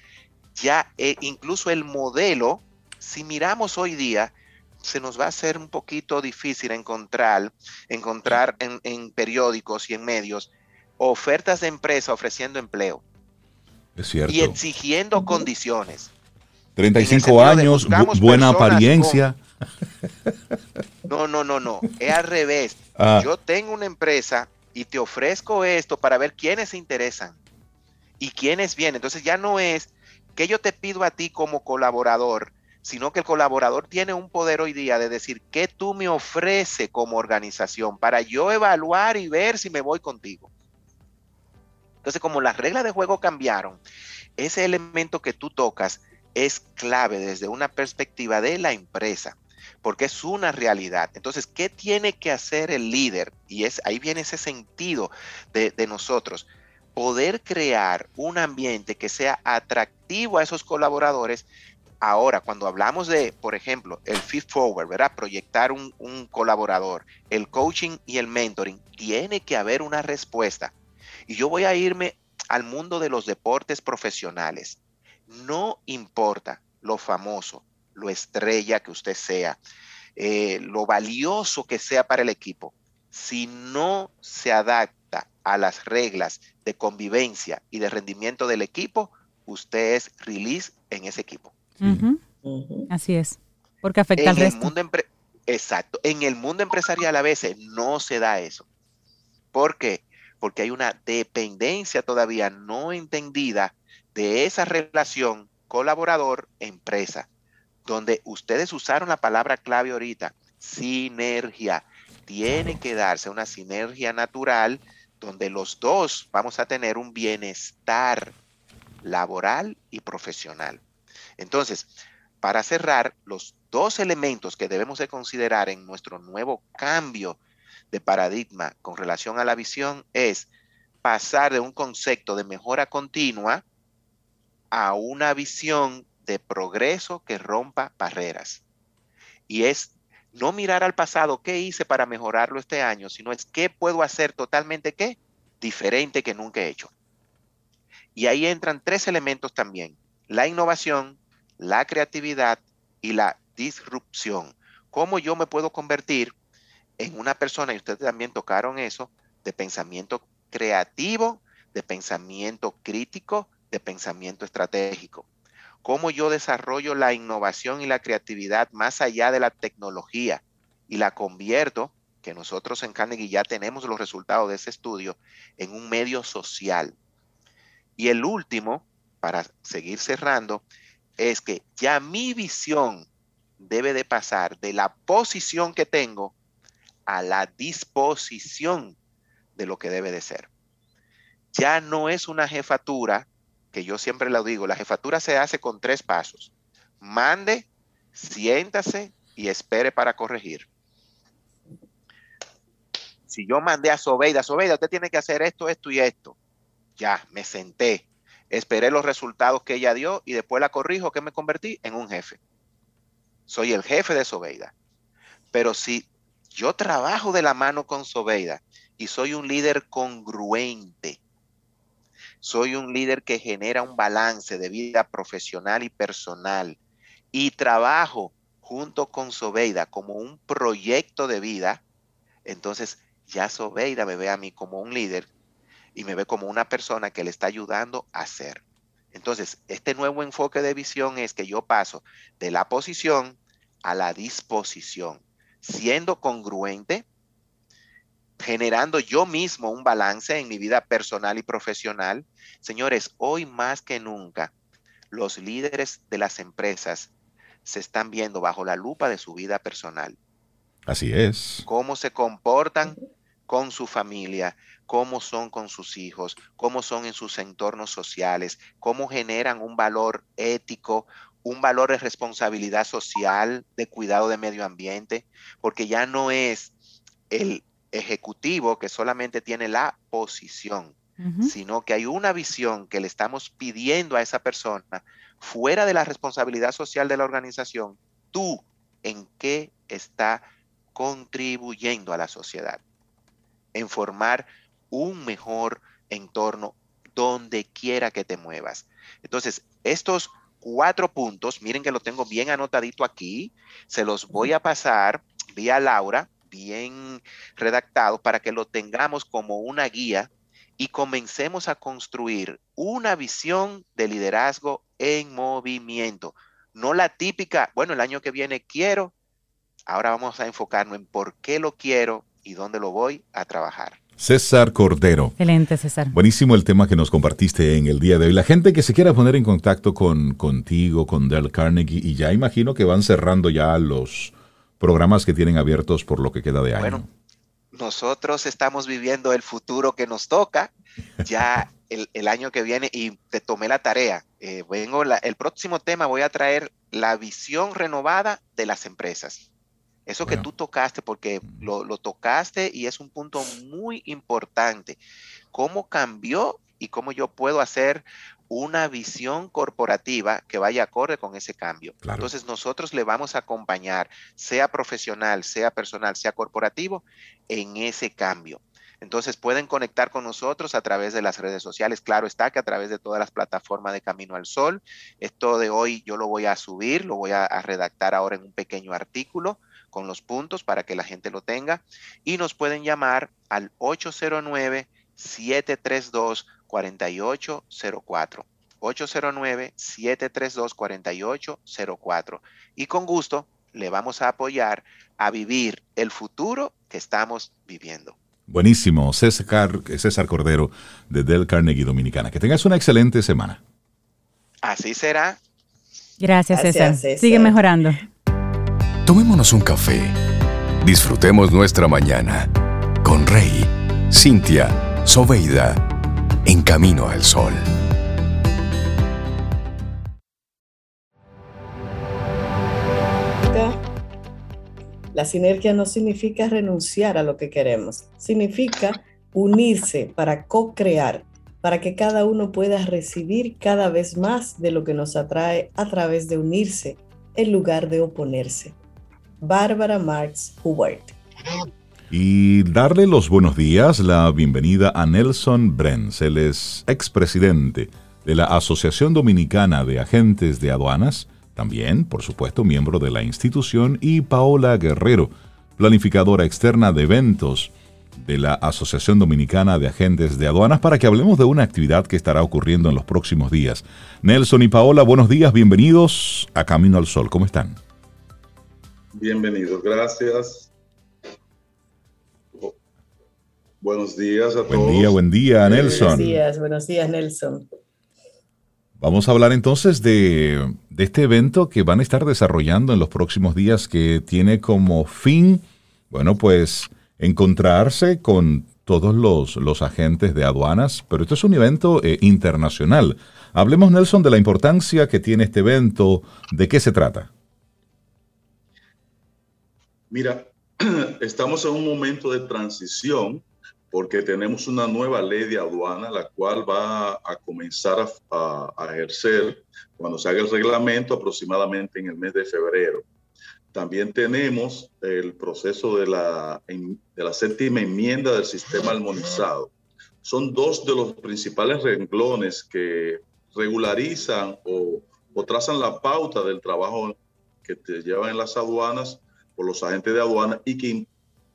ya eh, incluso el modelo, si miramos hoy día, se nos va a hacer un poquito difícil encontrar, encontrar en, en periódicos y en medios ofertas de empresa ofreciendo empleo Es cierto. y exigiendo condiciones. 35 sentido de años, bu- buena apariencia. No, no, no, no, es al revés. Ah, Yo tengo una empresa y te ofrezco esto para ver quiénes se interesan y quiénes vienen. Entonces ya no es que yo te pido a ti como colaborador, sino que el colaborador tiene un poder hoy día de decir qué tú me ofreces como organización para yo evaluar y ver si me voy contigo. Entonces, como las reglas de juego cambiaron, ese elemento que tú tocas es clave desde una perspectiva de la empresa, porque es una realidad. Entonces, ¿qué tiene que hacer el líder? Y es ahí viene ese sentido de, de nosotros, poder crear un ambiente que sea atractivo a esos colaboradores Ahora, cuando hablamos de, por ejemplo, el feed forward, ¿verdad? Proyectar un, colaborador, el coaching y el mentoring, tiene que haber una respuesta. Y yo voy a irme al mundo de los deportes profesionales. No importa lo famoso, lo estrella que usted sea, eh, lo valioso que sea para el equipo, si no se adapta a las reglas de convivencia y de rendimiento del equipo, usted es release en ese equipo. Así es, porque afecta en al resto. mundo Exacto, en el mundo empresarial a veces no se da eso. ¿Por qué? Porque hay una dependencia todavía no entendida de esa relación colaborador-empresa, donde ustedes usaron la palabra clave ahorita, sinergia. Tiene que darse una sinergia natural donde los dos vamos a tener un bienestar laboral y profesional. Entonces, para cerrar, los dos elementos que debemos de considerar en nuestro nuevo cambio de paradigma con relación a la visión es pasar de un concepto de mejora continua a una visión de progreso que rompa barreras. Y es no mirar al pasado, qué hice para mejorarlo este año, sino es qué puedo hacer totalmente qué diferente que nunca he hecho. Y ahí entran tres elementos también, la innovación, la creatividad y la disrupción. ¿Cómo yo me puedo convertir en una persona, y ustedes también tocaron eso, de pensamiento creativo, de pensamiento crítico, de pensamiento estratégico? ¿Cómo yo desarrollo la innovación y la creatividad más allá de la tecnología y la convierto, que nosotros en Carnegie ya tenemos los resultados de ese estudio, en un medio social? Y el último, para seguir cerrando, es que ya mi visión debe de pasar de la posición que tengo a la disposición de lo que debe de ser. Ya no es una jefatura, que yo siempre lo digo, la jefatura se hace con tres pasos. Mande, siéntase y espere para corregir. Si yo mandé a Sobeida, Sobeida, usted tiene que hacer esto, esto y esto. Ya, me senté esperé los resultados que ella dio y después la corrijo que me convertí en un jefe. Soy el jefe de Sobeida. Pero si yo trabajo de la mano con Sobeida y soy un líder congruente, soy un líder que genera un balance de vida profesional y personal y trabajo junto con Sobeida como un proyecto de vida, entonces ya Sobeida me ve a mí como un líder y me ve como una persona que le está ayudando a hacer. Entonces, este nuevo enfoque de visión es que yo paso de la posición a la disposición, siendo congruente, generando yo mismo un balance en mi vida personal y profesional. Señores, hoy más que nunca, los líderes de las empresas se están viendo bajo la lupa de su vida personal. Así es. Cómo se comportan con su familia, cómo son con sus hijos, cómo son en sus entornos sociales, cómo generan un valor ético, un valor de responsabilidad social, de cuidado de medio ambiente, porque ya no es el ejecutivo que solamente tiene la posición, sino que hay una visión que le estamos pidiendo a esa persona fuera de la responsabilidad social de la organización. Tú, ¿en qué está contribuyendo a la sociedad? En formar un mejor entorno donde quiera que te muevas. Entonces, estos cuatro puntos, miren que lo tengo bien anotadito aquí, se los voy a pasar vía Laura, bien redactado, para que lo tengamos como una guía y comencemos a construir una visión de liderazgo en movimiento. No la típica, bueno, el año que viene quiero, ahora vamos a enfocarnos en por qué lo quiero y dónde lo voy a trabajar. César Cordero. Excelente, César. Buenísimo el tema que nos compartiste en el día de hoy. La gente que se quiera poner en contacto con contigo, con Dell Carnegie, y ya imagino que van cerrando ya los programas que tienen abiertos por lo que queda de año. Bueno, nosotros estamos viviendo el futuro que nos toca ya (laughs) el, año que viene y te tomé la tarea. Eh, vengo el próximo tema voy a traer la visión renovada de las empresas. Eso que tú tocaste, porque lo, lo tocaste y es un punto muy importante. ¿Cómo cambió y cómo yo puedo hacer una visión corporativa que vaya acorde con ese cambio. Entonces nosotros le vamos a acompañar, sea profesional, sea personal, sea corporativo, en ese cambio. Entonces pueden conectar con nosotros a través de las redes sociales. Claro está que a través de todas las plataformas de Camino al Sol. Esto de hoy yo lo voy a subir, lo voy a, a redactar ahora en un pequeño artículo con los puntos para que la gente lo tenga. Y nos pueden llamar al 809 732 4804. 809-732-4804. Y con gusto le vamos a apoyar a vivir el futuro que estamos viviendo. Buenísimo, César, César Cordero de Del Carnegie Dominicana. Que tengas una excelente semana. Así será. Gracias, César. Sigue mejorando. Tomémonos un café. Disfrutemos nuestra mañana con Rey, Cintia, Soveida en camino al sol. La sinergia no significa renunciar a lo que queremos, significa unirse para co-crear, para que cada uno pueda recibir cada vez más de lo que nos atrae a través de unirse en lugar de oponerse. Bárbara Marx Hubert y darle los buenos días, la bienvenida a Nelson Brenz. Él es expresidente de la Asociación Dominicana de Agentes de Aduanas, también, por supuesto, miembro de la institución, y Paola Guerrero, planificadora externa de eventos de la Asociación Dominicana de Agentes de Aduanas, para que hablemos de una actividad que estará ocurriendo en los próximos días. Nelson y Paola, buenos días, bienvenidos a Camino al Sol. ¿Cómo están? Bienvenidos, gracias. Buenos días a todos. Buen día, buen día, Nelson. Buenos días, buenos días, Nelson. Vamos a hablar entonces de, este evento que van a estar desarrollando en los próximos días que tiene como fin, bueno, pues encontrarse con todos los, agentes de aduanas, pero esto es un evento eh, internacional. Hablemos, Nelson, de la importancia que tiene este evento, de qué se trata. Mira, (clears throat) estamos en un momento de transición porque tenemos una nueva ley de aduana, la cual va a comenzar a, ejercer cuando se haga el reglamento aproximadamente en el mes de febrero. También tenemos el proceso de la, de la séptima enmienda del sistema armonizado. Son dos de los principales renglones que regularizan o, o trazan la pauta del trabajo que te llevan en las aduanas por los agentes de aduana y que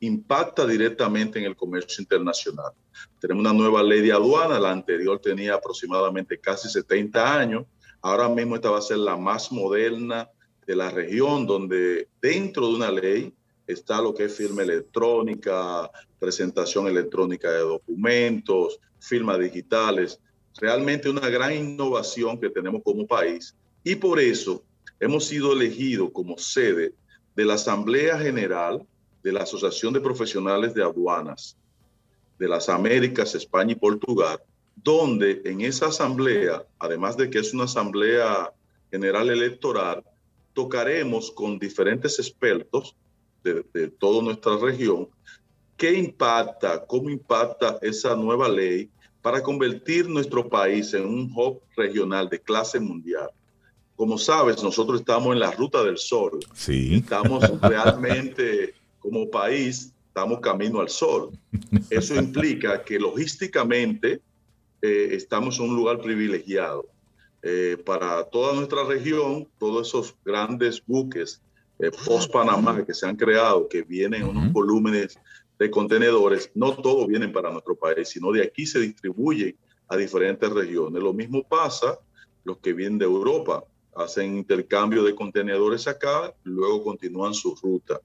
impacta directamente en el comercio internacional. Tenemos una nueva ley de aduana, la anterior tenía aproximadamente casi 70 años, ahora mismo esta va a ser la más moderna de la región, donde dentro de una ley está lo que es firma electrónica, presentación electrónica de documentos, firmas digitales, realmente una gran innovación que tenemos como país y por eso hemos sido elegidos como sede de la Asamblea General de la Asociación de Profesionales de Aduanas de las Américas, España y Portugal, donde en esa asamblea, además de que es una asamblea general electoral, tocaremos con diferentes expertos de, toda nuestra región qué impacta, cómo impacta esa nueva ley para convertir nuestro país en un hub regional de clase mundial. Como sabes, nosotros estamos en la ruta del sol. Sí. Estamos realmente como país estamos camino al sol. Eso implica que logísticamente eh, estamos en un lugar privilegiado. Eh, para toda nuestra región, todos esos grandes buques eh, post-Panamá que se han creado, que vienen en unos volúmenes de contenedores, no todos vienen para nuestro país, sino de aquí se distribuyen a diferentes regiones. Lo mismo pasa los que vienen de Europa, hacen intercambio de contenedores acá, luego continúan su ruta.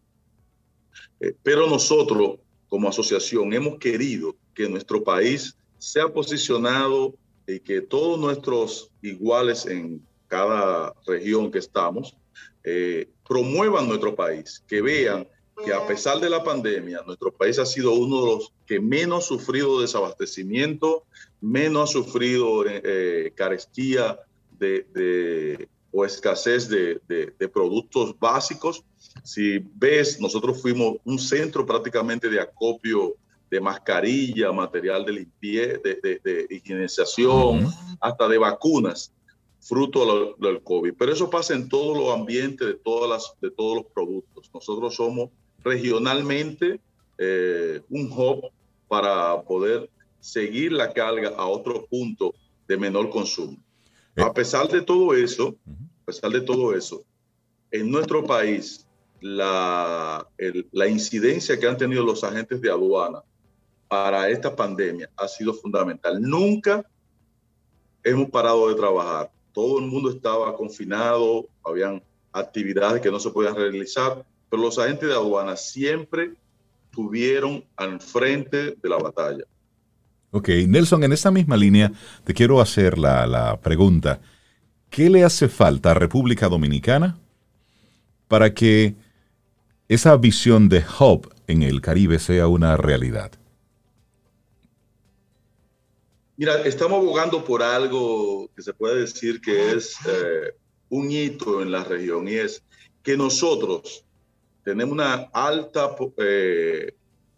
Eh, pero nosotros, como asociación, hemos querido que nuestro país sea posicionado y que todos nuestros iguales en cada región que estamos eh, promuevan nuestro país, que vean que a pesar de la pandemia, nuestro país ha sido uno de los que menos ha sufrido desabastecimiento, menos ha sufrido eh, carestía de, o escasez de, productos básicos. Si ves, nosotros fuimos un centro prácticamente de acopio de mascarilla, material de limpieza, de, higienización, hasta de vacunas, fruto del COVID. Pero eso pasa en todos los ambientes de, todas las, de todos los productos. Nosotros somos regionalmente eh, un hub para poder seguir la carga a otro punto de menor consumo. Eh. A pesar de todo eso, a pesar de todo eso, en nuestro país, la, la incidencia que han tenido los agentes de aduana para esta pandemia ha sido fundamental. Nunca hemos parado de trabajar. Todo el mundo estaba confinado, habían actividades que no se podían realizar, pero los agentes de aduana siempre tuvieron al frente de la batalla. Ok, Nelson, en esta misma línea te quiero hacer la, la pregunta. ¿Qué le hace falta a República Dominicana para que esa visión de hub en el Caribe sea una realidad? Mira, estamos abogando por algo que se puede decir que es eh, un hito en la región y es que nosotros tenemos una alta, eh,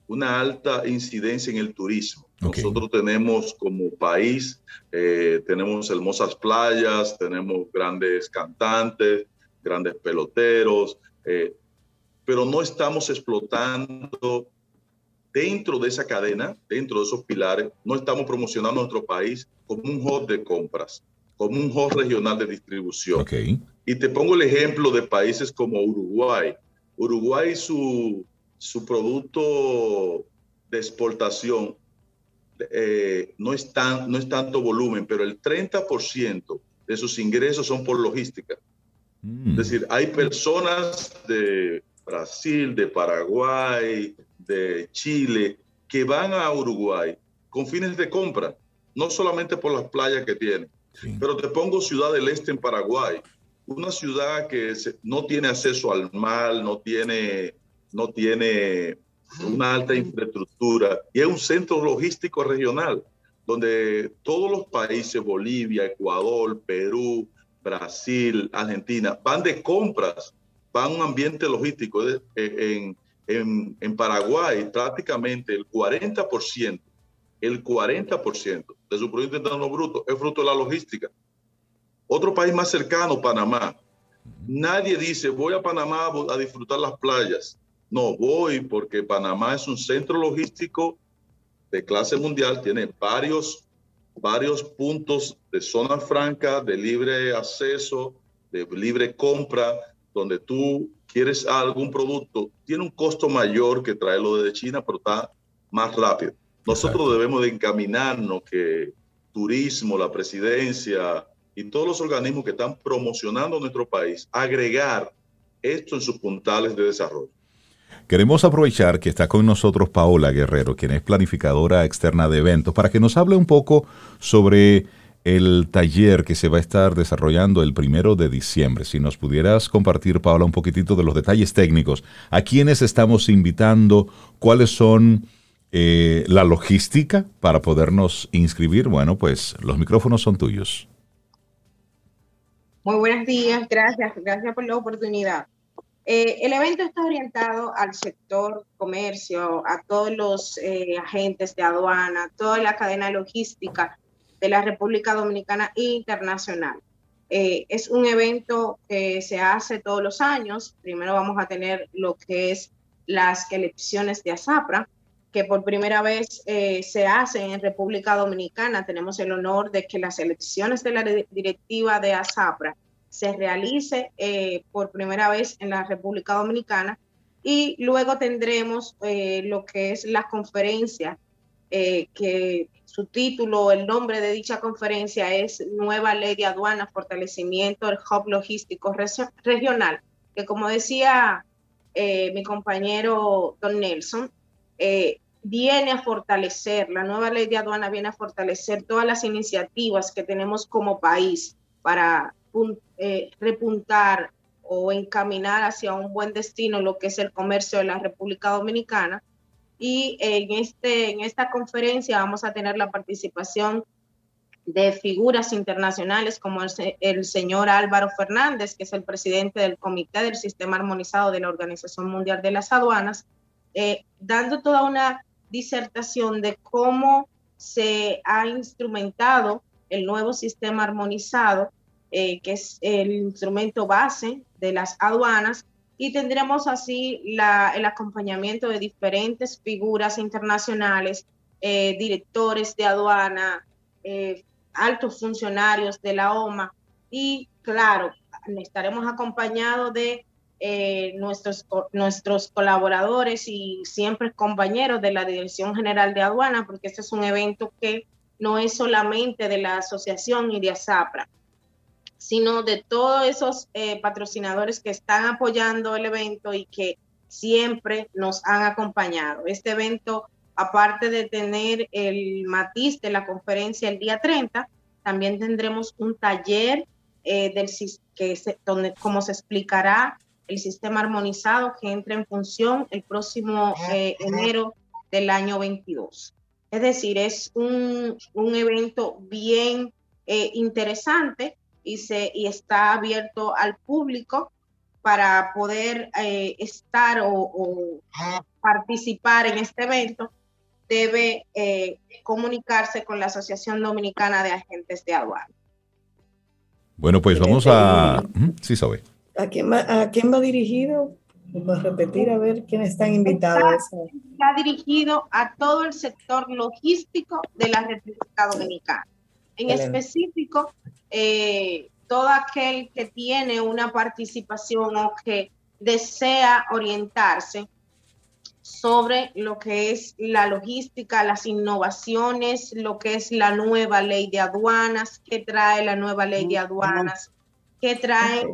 una alta incidencia en el turismo. Nosotros tenemos como país, eh, tenemos hermosas playas, tenemos grandes cantantes, grandes peloteros, pero no estamos explotando dentro de esa cadena, dentro de esos pilares, no estamos promocionando nuestro país como un hub de compras, como un hub regional de distribución. Y te pongo el ejemplo de países como Uruguay. Uruguay, su, su producto de exportación eh, no, es no es tanto volumen, pero el 30% de sus ingresos son por logística. Mm. Es decir, hay personas de Brasil, de Paraguay, de Chile, que van a Uruguay con fines de compra, no solamente por las playas que tiene. Pero te pongo Ciudad del Este en Paraguay, una ciudad que no tiene acceso al mar, no tiene, no tiene una alta infraestructura y es un centro logístico regional donde todos los países, Bolivia, Ecuador, Perú, Brasil, Argentina, van de compras, van a un ambiente logístico en, en, Paraguay prácticamente el 40%, el 40% de su Producto Interno Bruto es fruto de la logística. Otro país más cercano, Panamá. Nadie dice, voy a Panamá a disfrutar las playas. No, voy porque Panamá es un centro logístico de clase mundial, tiene varios, varios puntos de zona franca, de libre acceso, de libre compra, donde tú quieres algún producto, tiene un costo mayor que traerlo desde China, pero está más rápido. Nosotros debemos de encaminarnos que turismo, la presidencia y todos los organismos que están promocionando nuestro país, agregar esto en sus puntales de desarrollo. Queremos aprovechar que está con nosotros Paola Guerrero, quien es planificadora externa de eventos, para que nos hable un poco sobre el taller que se va a estar desarrollando el primero de diciembre. Si nos pudieras compartir, Paula, un poquitito de los detalles técnicos, a quiénes estamos invitando, cuáles son eh, la logística para podernos inscribir. Bueno, pues los micrófonos son tuyos. Muy buenos días, gracias, gracias por la oportunidad. Eh, el evento está orientado al sector comercio, a todos los eh, agentes de aduana, toda la cadena logística de la República Dominicana internacional. Eh, es un evento que se hace todos los años. Primero vamos a tener lo que es las elecciones de ASAPRA, que por primera vez eh, se hacen en República Dominicana. Tenemos el honor de que las elecciones de la directiva de ASAPRA se realice eh, por primera vez en la República Dominicana. Y luego tendremos lo que es la conferencia que su título, el nombre de dicha conferencia es Nueva Ley de Aduana, Fortalecimiento del Hub Logístico Regional, que como decía eh, mi compañero Don Nelson, eh, viene a fortalecer, la nueva ley de aduana viene a fortalecer todas las iniciativas que tenemos como país para eh, repuntar o encaminar hacia un buen destino lo que es el comercio de la República Dominicana. Y en, este, en esta conferencia vamos a tener la participación de figuras internacionales como el, señor Álvaro Fernández, que es el presidente del Comité del Sistema Armonizado de la Organización Mundial de las Aduanas, eh, dando toda una disertación de cómo se ha instrumentado el nuevo sistema armonizado, eh, que es el instrumento base de las aduanas, y tendremos así el acompañamiento de diferentes figuras internacionales, eh, directores de aduana, altos funcionarios de la OMA y claro, estaremos acompañados de eh, nuestros, nuestros colaboradores y siempre compañeros de la Dirección General de Aduana, porque este es un evento que no es solamente de la asociación y de ASAPRA, sino de todos esos eh, patrocinadores que están apoyando el evento y que siempre nos han acompañado. Este evento aparte de tener el matiz de la conferencia el día 30, también tendremos un taller eh, del, que donde, como se explicará el sistema armonizado que entra en función el próximo eh, enero del año 22. Es decir, es un, evento bien eh, interesante y, se, y está abierto al público para poder estar o participar en este evento debe eh, comunicarse con la Asociación Dominicana de Agentes de Aduana. Bueno, pues vamos a... Sí, sabe. ¿A quién, va, ¿A quién va dirigido? Vamos a repetir a ver quiénes están invitados. Está, dirigido a todo el sector logístico de la República Dominicana. En específico, eh, todo aquel que tiene una participación o que desea orientarse sobre lo que es la logística, las innovaciones, lo que es la nueva ley de aduanas, qué trae la nueva ley de aduanas, qué trae,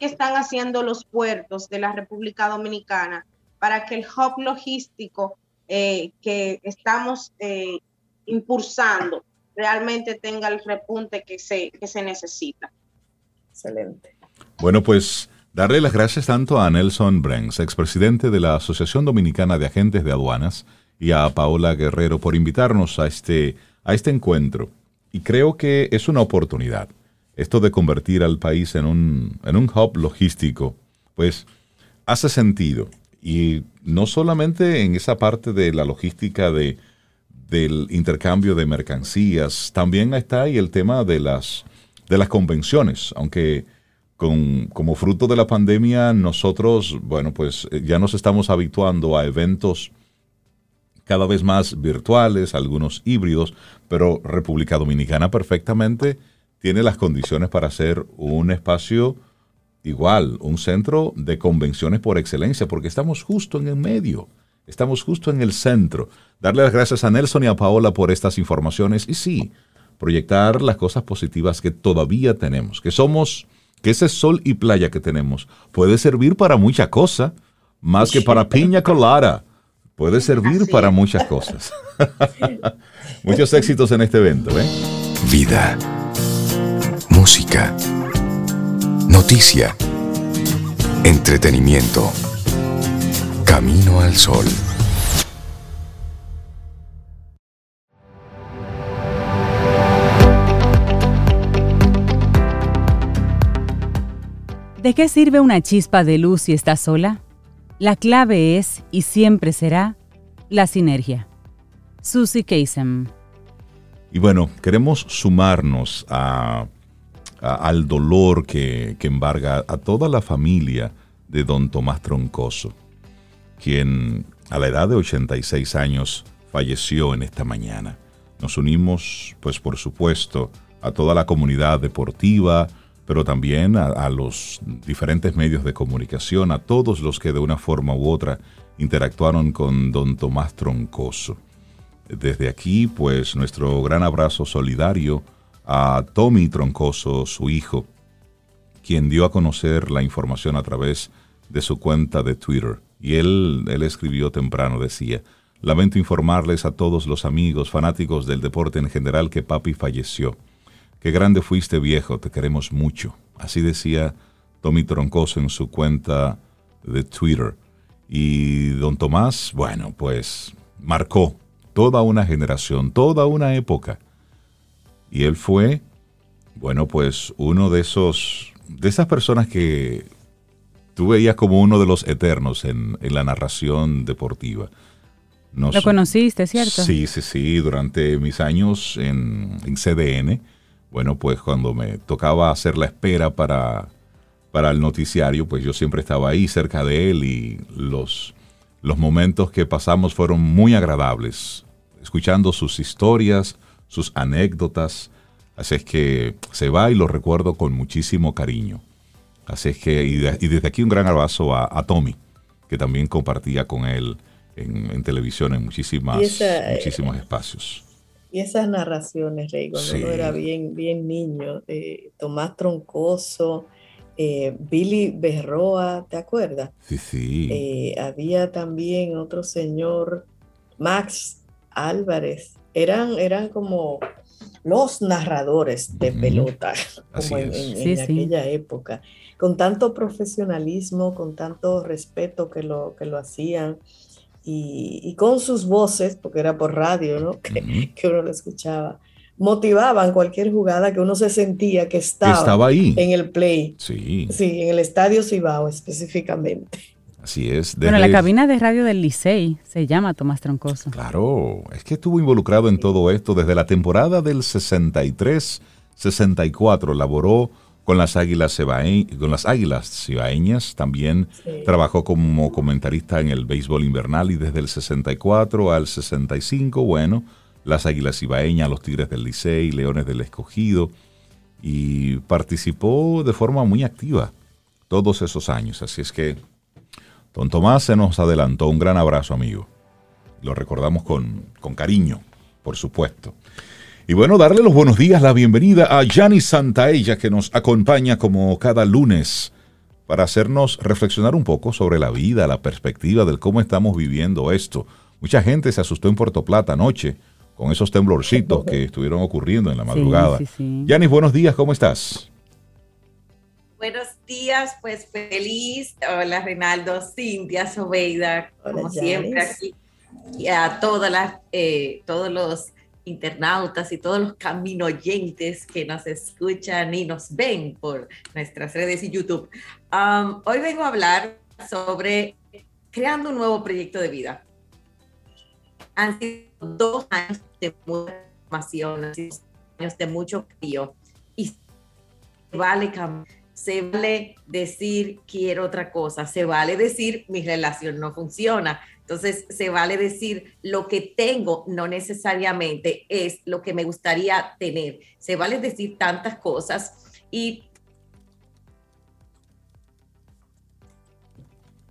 qué están haciendo los puertos de la República Dominicana para que el hub logístico eh, que estamos eh, impulsando realmente tenga el repunte que se, que se necesita. Excelente. Bueno, pues Darle las gracias tanto a Nelson Brenz, expresidente de la Asociación Dominicana de Agentes de Aduanas, y a Paola Guerrero por invitarnos a este, a este encuentro. Y creo que es una oportunidad. Esto de convertir al país en un, en un hub logístico, pues hace sentido. Y no solamente en esa parte de la logística de, del intercambio de mercancías, también está ahí el tema de las, de las convenciones, aunque con, como fruto de la pandemia, nosotros, bueno, pues eh, ya nos estamos habituando a eventos cada vez más virtuales, algunos híbridos, pero República Dominicana perfectamente tiene las condiciones para ser un espacio igual, un centro de convenciones por excelencia, porque estamos justo en el medio, estamos justo en el centro. Darle las gracias a Nelson y a Paola por estas informaciones y sí, proyectar las cosas positivas que todavía tenemos, que somos que ese sol y playa que tenemos puede servir para muchas cosas, más que para piña colada. Puede servir para muchas cosas. (laughs) Muchos éxitos en este evento. ¿eh? Vida. Música. Noticia. Entretenimiento. Camino al sol. ¿De qué sirve una chispa de luz si está sola? La clave es, y siempre será, la sinergia. Susie Kasem. Y bueno, queremos sumarnos al dolor que, que embarga a toda la familia de don Tomás Troncoso, quien a la edad de 86 años falleció en esta mañana. Nos unimos, pues por supuesto, a toda la comunidad deportiva, pero también a, los diferentes medios de comunicación, a todos los que de una forma u otra interactuaron con don Tomás Troncoso. Desde aquí, pues nuestro gran abrazo solidario a Tommy Troncoso, su hijo, quien dio a conocer la información a través de su cuenta de Twitter. Y él, él escribió temprano, decía, lamento informarles a todos los amigos fanáticos del deporte en general que papi falleció. Qué grande fuiste viejo, te queremos mucho. Así decía Tommy Troncoso en su cuenta de Twitter. Y don Tomás, bueno, pues marcó toda una generación, toda una época. Y él fue, bueno, pues uno de esos, de esas personas que tú veías como uno de los eternos en, en la narración deportiva. No Lo conociste, ¿cierto? Sí, sí, sí, durante mis años en, en CDN, bueno, pues cuando me tocaba hacer la espera para, para el noticiario, pues yo siempre estaba ahí cerca de él y los, los momentos que pasamos fueron muy agradables, escuchando sus historias, sus anécdotas. Así es que se va y lo recuerdo con muchísimo cariño. Así es que, y, desde aquí un gran abrazo a, Tommy, que también compartía con él en, televisión en muchísimas, eh, muchísimos espacios. Y esas narraciones, Rey, cuando uno era bien, bien niño, de Tomás Troncoso, eh, Billy Berroa, ¿te acuerdas? Sí, sí. Eh, había también otro señor, Max Álvarez. Eran, eran como los narradores de pelota, (laughs) como en, aquella época, con tanto profesionalismo, con tanto respeto que lo, que lo hacían. Y, con sus voces, porque era por radio, ¿no? (laughs) Que, que uno lo escuchaba motivaban cualquier jugada que uno se sentía que estaba, ahí. en el play. Sí. Sí, en el estadio Cibao específicamente. Así es. Bueno, la cabina de radio del Licey se llama Tomás Troncoso. Claro, es que estuvo involucrado en todo esto desde la temporada del 63-64. Laboró con las águilas con las águilas cibaeñas, también trabajó como comentarista en el béisbol invernal y desde el 64 al 65, bueno, las Águilas Ibaeñas, los Tigres del Licey, Leones del Escogido, y participó de forma muy activa todos esos años. Así es que don Tomás se nos adelantó. Un gran abrazo, amigo. Lo recordamos con, con cariño, por supuesto. Y bueno, darle los buenos días, la bienvenida a Santa Santaella, que nos acompaña como cada lunes para hacernos reflexionar un poco sobre la vida, la perspectiva del cómo estamos viviendo esto. Mucha gente se asustó en Puerto Plata anoche con esos temblorcitos que estuvieron ocurriendo en la madrugada. Yanis, buenos días, ¿cómo estás? Buenos días, pues feliz. Hola Reinaldo, Cintia, Sobeida, como siempre aquí. Y a todas las, eh, todos los internautas y todos los caminoyentes que nos escuchan y nos ven por nuestras redes y YouTube. hoy vengo a hablar sobre creando un nuevo proyecto de vida. Han sido dos años de mucha información, años de mucho frío y se vale se vale decir quiero otra cosa, se vale decir mi relación no funciona. Entonces, se vale decir lo que tengo no necesariamente es lo que me gustaría tener. Se vale decir tantas cosas y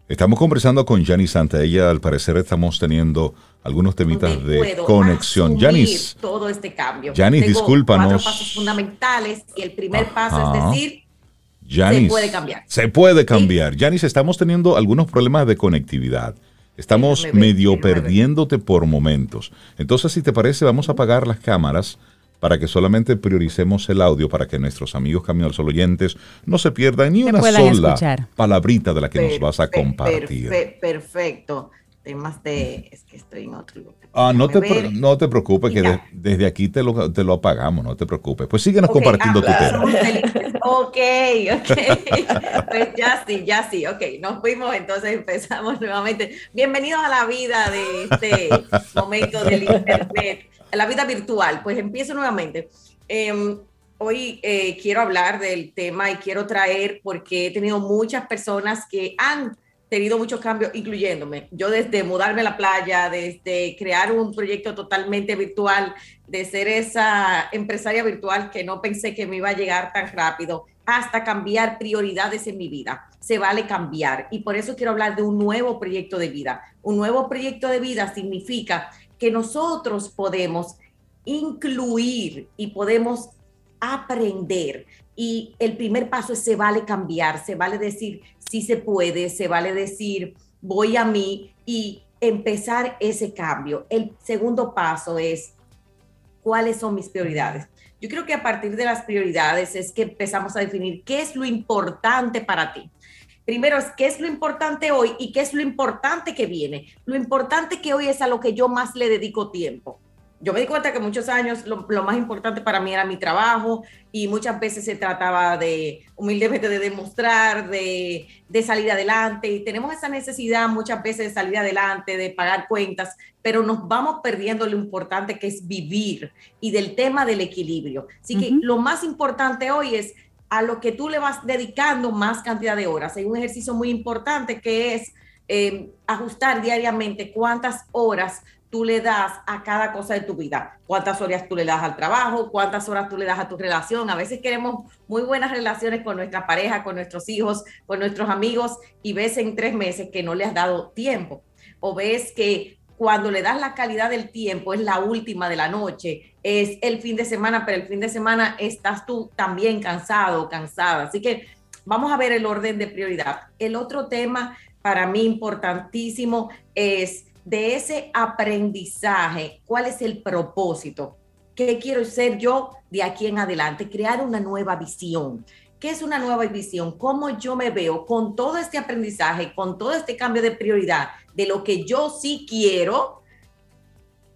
Estamos conversando con Jani Santa. Ella, al parecer, estamos teniendo algunos temitas de conexión. Janis. Todo este cambio. Janis, discúlpanos. Cuatro pasos fundamentales y el primer paso es decir. se puede cambiar. Se puede cambiar. Janis, estamos teniendo algunos problemas de conectividad. Estamos medio perdiéndote por momentos. Entonces, si te parece, vamos a apagar las cámaras para que solamente prioricemos el audio para que nuestros amigos Camino al Sol oyentes no se pierdan ni una sola palabrita de la que nos vas a compartir. perfecto temas de... Es que estoy en otro lugar. Ah, no te, no te preocupes, que desde aquí te lo, te lo apagamos, no te preocupes. Pues síguenos compartiendo tu tema. (laughs) Ok, ok. (laughs) Pues ya sí, ya sí, ok. Nos fuimos, entonces empezamos nuevamente. Bienvenidos a la vida de este momento del Internet, a la vida virtual. Pues empiezo nuevamente. Em, hoy eh, quiero hablar del tema y quiero traer, porque he tenido muchas personas que han tenido muchos cambios, incluyéndome. Yo desde mudarme a la playa, desde crear un proyecto totalmente virtual, de ser esa empresaria virtual que no pensé que me iba a llegar tan rápido, hasta cambiar prioridades en mi vida. Se vale cambiar. Y por eso quiero hablar de un nuevo proyecto de vida. Un nuevo proyecto de vida significa que nosotros podemos incluir y podemos aprender. Y el primer paso es se vale cambiar, se vale decir, sí se puede, se vale decir, voy a mí y empezar ese cambio. El segundo paso es, ¿cuáles son mis prioridades? Yo creo que a partir de las prioridades es que empezamos a definir qué es lo importante para ti. Primero es qué es lo importante hoy y qué es lo importante que viene. Lo importante que hoy es a lo que yo más le dedico tiempo. Yo me di cuenta que muchos años lo, más importante para mí era mi trabajo y muchas veces se trataba de, humildemente, de demostrar, de, de, salir adelante. Y tenemos esa necesidad muchas veces de salir adelante, de pagar cuentas, pero nos vamos perdiendo lo importante que es vivir y del tema del equilibrio. Así que lo más importante hoy es a lo que tú le vas dedicando más cantidad de horas. Hay un ejercicio muy importante que es eh, ajustar diariamente cuántas horas tú le das a cada cosa de tu vida. Cuántas horas tú le das al trabajo, cuántas horas tú le das a tu relación. A veces queremos muy buenas relaciones con nuestra pareja, con nuestros hijos, con nuestros amigos y ves en tres meses que no le has dado tiempo. O ves que cuando le das la calidad del tiempo es la última de la noche, es el fin de semana, pero el fin de semana estás tú también cansado, cansada. Así que vamos a ver el orden de prioridad. El otro tema para mí importantísimo es de ese aprendizaje, cuál es el propósito, qué quiero ser yo de aquí en adelante, crear una nueva visión. ¿Qué es una nueva visión? ¿Cómo yo me veo con todo este aprendizaje, con todo este cambio de prioridad de lo que yo sí quiero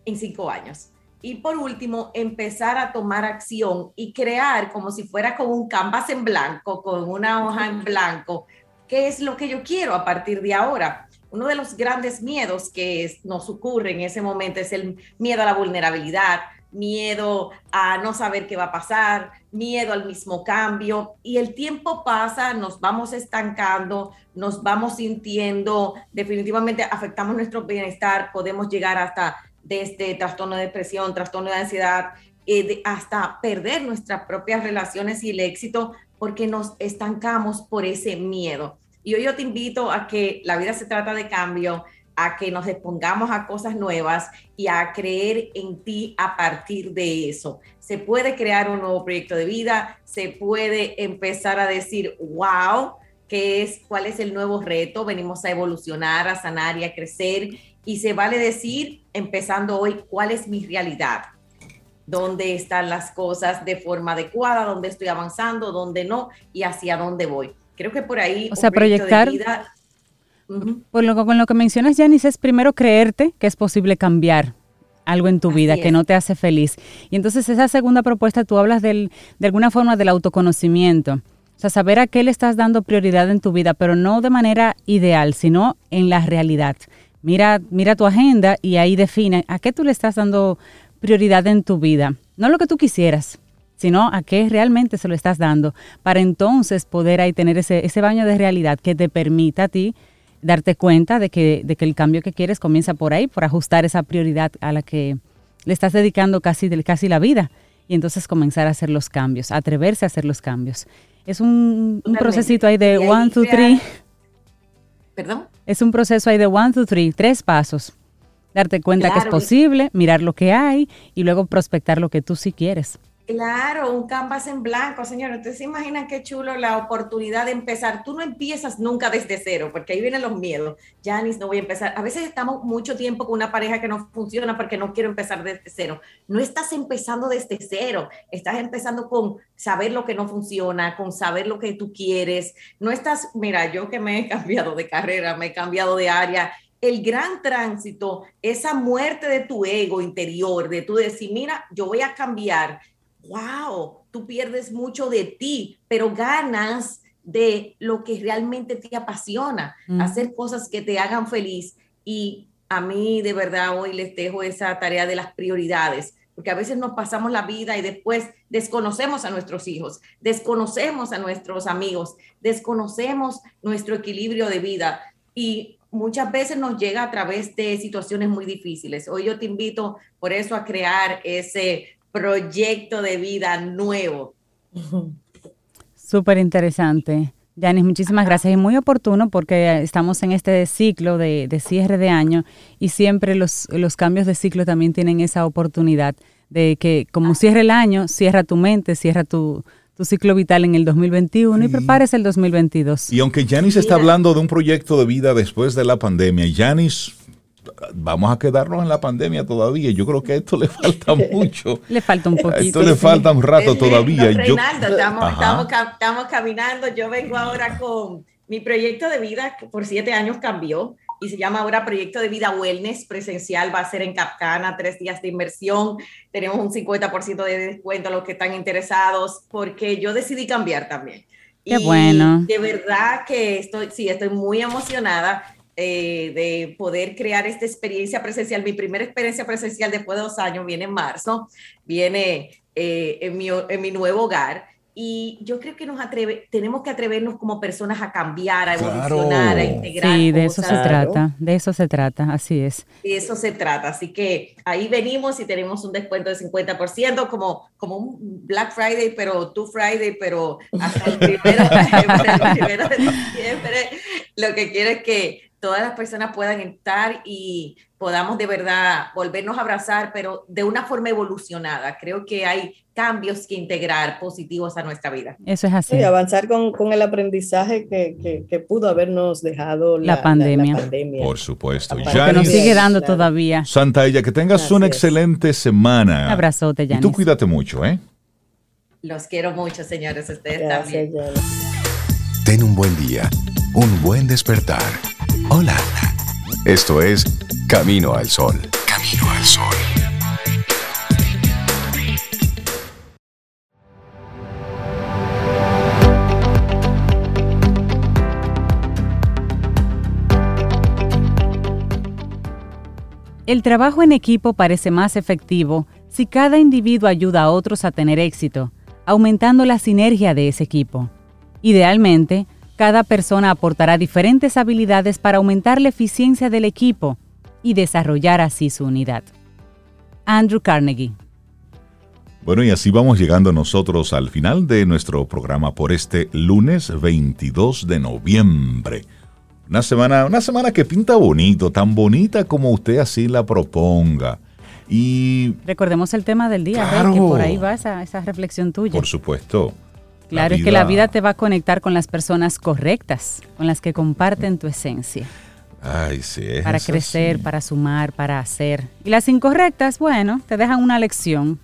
en cinco años? Y por último, empezar a tomar acción y crear como si fuera con un canvas en blanco, con una hoja en blanco, qué es lo que yo quiero a partir de ahora uno de los grandes miedos que nos ocurre en ese momento es el miedo a la vulnerabilidad, miedo a no saber qué va a pasar, miedo al mismo cambio. Y el tiempo pasa, nos vamos estancando, nos vamos sintiendo, definitivamente afectamos nuestro bienestar, podemos llegar hasta desde trastorno de depresión, trastorno de ansiedad, eh, hasta perder nuestras propias relaciones y el éxito porque nos estancamos por ese miedo. Y hoy yo te invito a que la vida se trata de cambio, a que nos expongamos a cosas nuevas y a creer en ti a partir de eso. Se puede crear un nuevo proyecto de vida, se puede empezar a decir, wow, ¿qué es? ¿Cuál es el nuevo reto? Venimos a evolucionar, a sanar y a crecer. Y se vale decir, empezando hoy, ¿cuál es mi realidad? ¿Dónde están las cosas de forma adecuada? ¿Dónde estoy avanzando? ¿Dónde no? Y hacia dónde voy. Creo que por ahí... O sea, proyectar... Por lo, con lo que mencionas, Janice, es primero creerte que es posible cambiar algo en tu vida que no te hace feliz. Y entonces esa segunda propuesta, tú hablas del, de alguna forma del autoconocimiento. O sea, saber a qué le estás dando prioridad en tu vida, pero no de manera ideal, sino en la realidad. Mira, mira tu agenda y ahí define a qué tú le estás dando prioridad en tu vida. No lo que tú quisieras, sino a qué realmente se lo estás dando, para entonces poder ahí tener ese, ese baño de realidad que te permita a ti darte cuenta de que, de que el cambio que quieres comienza por ahí, por ajustar esa prioridad a la que le estás dedicando casi, casi la vida y entonces comenzar a hacer los cambios, atreverse a hacer los cambios. Es un, un procesito ahí de one, two, three. ¿Perdón? Es un proceso ahí de one, two, three, tres pasos. Darte cuenta que es posible, mirar lo que hay y luego prospectar lo que tú sí quieres. Claro, un canvas en blanco, señor. Ustedes se imaginan qué chulo la oportunidad de empezar. Tú no empiezas nunca desde cero, porque ahí vienen los miedos. Janis, no voy a empezar. A veces estamos mucho tiempo con una pareja que no funciona porque no quiero empezar desde cero. No estás empezando desde cero. Estás empezando con saber lo que no funciona, con saber lo que tú quieres. No estás, mira, yo que me he cambiado de carrera, me he cambiado de área el gran tránsito, esa muerte de tu ego interior, de tu decir, mira, yo voy a cambiar wow, tú pierdes mucho de ti, pero ganas de lo que realmente te apasiona, hacer cosas que te hagan feliz. Y a mí de verdad hoy les dejo esa tarea de las prioridades, porque a veces nos pasamos la vida y después desconocemos a nuestros hijos, desconocemos a nuestros amigos, desconocemos nuestro equilibrio de vida y muchas veces nos llega a través de situaciones muy difíciles. Hoy yo te invito por eso a crear ese proyecto de vida nuevo. Súper interesante. Yanis, muchísimas gracias y muy oportuno porque estamos en este ciclo de, cierre de año y siempre los, los, cambios de ciclo también tienen esa oportunidad de que como cierre el año, cierra tu mente, cierra tu, tu ciclo vital en el 2021 y prepares el 2022. Y aunque Yanis está hablando de un proyecto de vida después de la pandemia, Yanis vamos a quedarnos en la pandemia todavía. Yo creo que a esto le falta (laughs) mucho. le falta un poquito. esto le falta un rato todavía. Reinaldo, estamos, estamos, caminando. Yo vengo ahora con mi proyecto de vida, que por siete años cambió. y se llama ahora Proyecto de Vida Wellness presencial. Va a ser en Capcana, tres días de inversión. Tenemos un 50% de descuento a los que están interesados porque yo decidí cambiar también. Qué bueno. De verdad que estoy, sí, estoy muy emocionada eh, de poder crear esta experiencia presencial. Mi primera experiencia presencial después de dos años viene en marzo, viene eh, en, mi, en mi nuevo hogar y yo creo que nos atreve, tenemos que atrevernos como personas a cambiar, a evolucionar, a integrar. Sí, de eso se trata, de eso se trata, así es. De eso se trata, así que ahí venimos y tenemos un descuento de 50%, como, como un Black Friday, pero Two Friday, pero hasta el primero, el primero de (laughs) diciembre. Lo que quiero es que todas las personas puedan estar y podamos de verdad volvernos a abrazar, pero de una forma evolucionada. Creo que hay cambios que integrar positivos a nuestra vida. Eso es así. Y avanzar con, con el aprendizaje que, que, que, pudo habernos dejado la, la, pandemia. la, pandemia. Por supuesto. Que nos sigue dando claro. todavía. Santa ella, que tengas una excelente semana. Un abrazote, Yanis. Y tú cuídate mucho, ¿eh? Los quiero mucho, señores. Ustedes Gracias, también. Ten un buen día, un buen despertar. Hola. Esto es Camino al Sol. Camino al Sol. El trabajo en equipo parece más efectivo si cada individuo ayuda a otros a tener éxito, aumentando la sinergia de ese equipo. Idealmente, cada persona aportará diferentes habilidades para aumentar la eficiencia del equipo y desarrollar así su unidad. Andrew Carnegie. Bueno, y así vamos llegando nosotros al final de nuestro programa por este lunes 22 de noviembre. Una semana, una semana que pinta bonito, tan bonita como usted así la proponga. Y recordemos el tema del día, claro, que por ahí va esa, esa reflexión tuya. Por supuesto. Claro, es que la vida te va a conectar con las personas correctas, con las que comparten tu esencia. Ay, sí, es para crecer, sí. para sumar, para hacer. Y las incorrectas, bueno, te dejan una lección.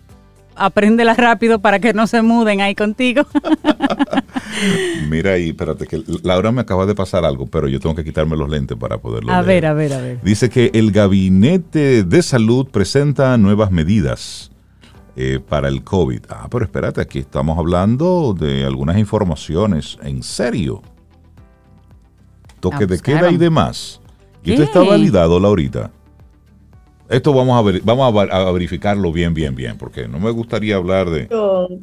Apréndela rápido para que no se muden ahí contigo. (laughs) Mira ahí, espérate, que Laura me acaba de pasar algo, pero yo tengo que quitarme los lentes para poderlo a leer. ver, a ver, a ver. Dice que el Gabinete de Salud presenta nuevas medidas eh, para el COVID. Ah, pero espérate, aquí estamos hablando de algunas informaciones. ¿En serio? Toque de queda y demás. ¿Y esto está validado, Laurita? Esto vamos a, ver, vamos a, verificarlo bien, bien, bien, porque no me gustaría hablar de...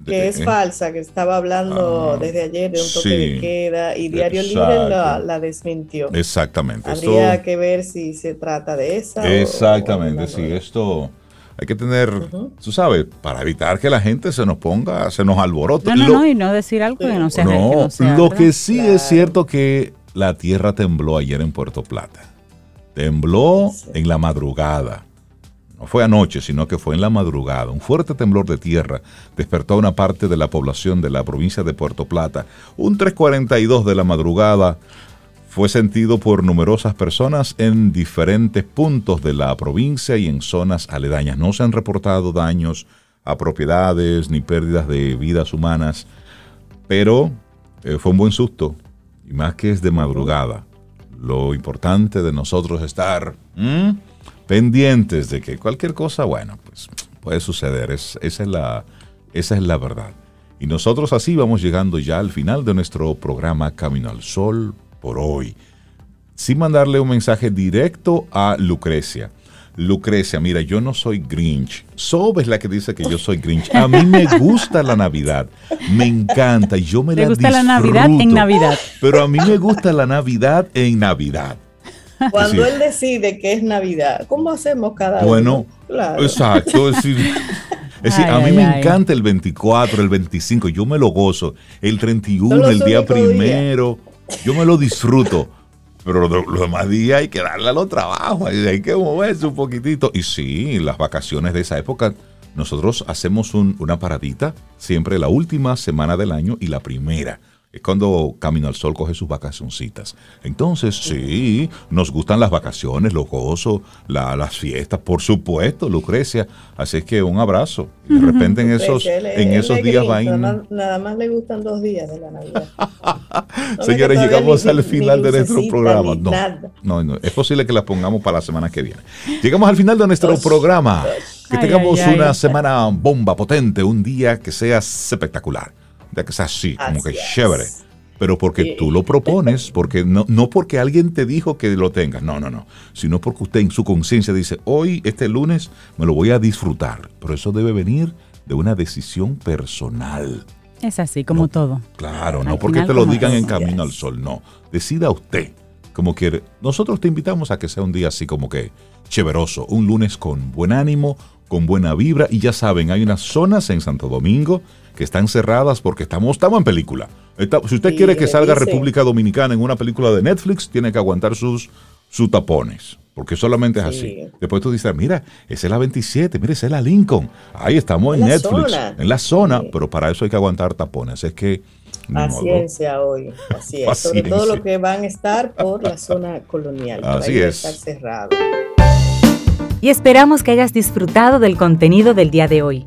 que de, es eh. falsa, que estaba hablando ah, desde ayer de un toque sí, de queda y Diario exacto. Libre la, la, desmintió. Exactamente. Habría esto, que ver si se trata de esa. Exactamente, o, o sí, esto hay que tener, uh -huh. tú sabes, para evitar que la gente se nos ponga, se nos alborote. No, no, lo, no, y no decir algo que no sea. No, que no sea, lo que sí claro. es cierto que la tierra tembló ayer en Puerto Plata. Tembló sí. en la madrugada. No fue anoche, sino que fue en la madrugada. Un fuerte temblor de tierra despertó a una parte de la población de la provincia de Puerto Plata. Un 3.42 de la madrugada fue sentido por numerosas personas en diferentes puntos de la provincia y en zonas aledañas. No se han reportado daños a propiedades ni pérdidas de vidas humanas, pero eh, fue un buen susto, y más que es de madrugada. Lo importante de nosotros es estar pendientes de que cualquier cosa, bueno, pues puede suceder. Es, esa, es la, esa es la verdad. Y nosotros así vamos llegando ya al final de nuestro programa Camino al Sol por hoy. Sin mandarle un mensaje directo a Lucrecia. Lucrecia, mira, yo no soy Grinch. Sob es la que dice que yo soy Grinch. A mí me gusta la Navidad. Me encanta y yo me ¿Te la gusta disfruto, la Navidad en Navidad? Pero a mí me gusta la Navidad en Navidad. Cuando él decide que es Navidad, ¿cómo hacemos cada Bueno, uno? Claro. exacto. Es decir, es decir, Ay, a mí ay, me ay. encanta el 24, el 25, yo me lo gozo. El 31, Son los el día días. Yo me lo disfruto. Pero los lo demás días hay que darle a los trabajos, hay, hay que moverse un poquitito. Y sí, las vacaciones de esa época, nosotros hacemos un- una paradita siempre la última semana del año y la primera. Es cuando Camino al Sol coge sus vacacioncitas. Entonces, sí, nos gustan las vacaciones, los gozos, la- las fiestas, por supuesto, Lucrecia. Así es que un abrazo. De repente en (laughs) esos, en esos es días va Nada más, nada más le gustan dos días de la Navidad. (laughs) No, Señores, llegamos ni- al final de nuestro programa. No, no, no, es posible que la pongamos para la semana que viene. Llegamos al final de nuestro programa. Que Ay, tengamos ay, ay. una semana bomba potente, un día que sea espectacular, día que sea así, como Así que es. chévere. Pero porque Sí. tú lo propones, porque no, no porque alguien te dijo que lo tengas, no, no, no, sino porque usted en su conciencia dice, hoy, este lunes, me lo voy a disfrutar. Pero eso debe venir de una decisión personal. Es así, como todo. Claro, no porque final, te lo digan en camino al sol, no. Decida usted como quiere. Nosotros te invitamos a que sea un día así como que chéveroso, un lunes con buen ánimo, con buena vibra y ya saben, hay unas zonas en Santo Domingo que están cerradas porque estamos, estamos en película. Está- si usted Sí, quiere que salga revise. República Dominicana en una película de Netflix, tiene que aguantar sus, sus tapones. Porque solamente es Sí. así. Después tú dices, mira, esa es la 27, mira, esa es la Lincoln. Ahí estamos en, Netflix, zona. en la zona, Sí. pero para eso hay que aguantar tapones. Es que... modo. Paciencia hoy, así es. Sobre todo lo que van a estar por la zona (laughs) colonial. Así ahí va a es. estar cerrado. Y esperamos que hayas disfrutado del contenido del día de hoy.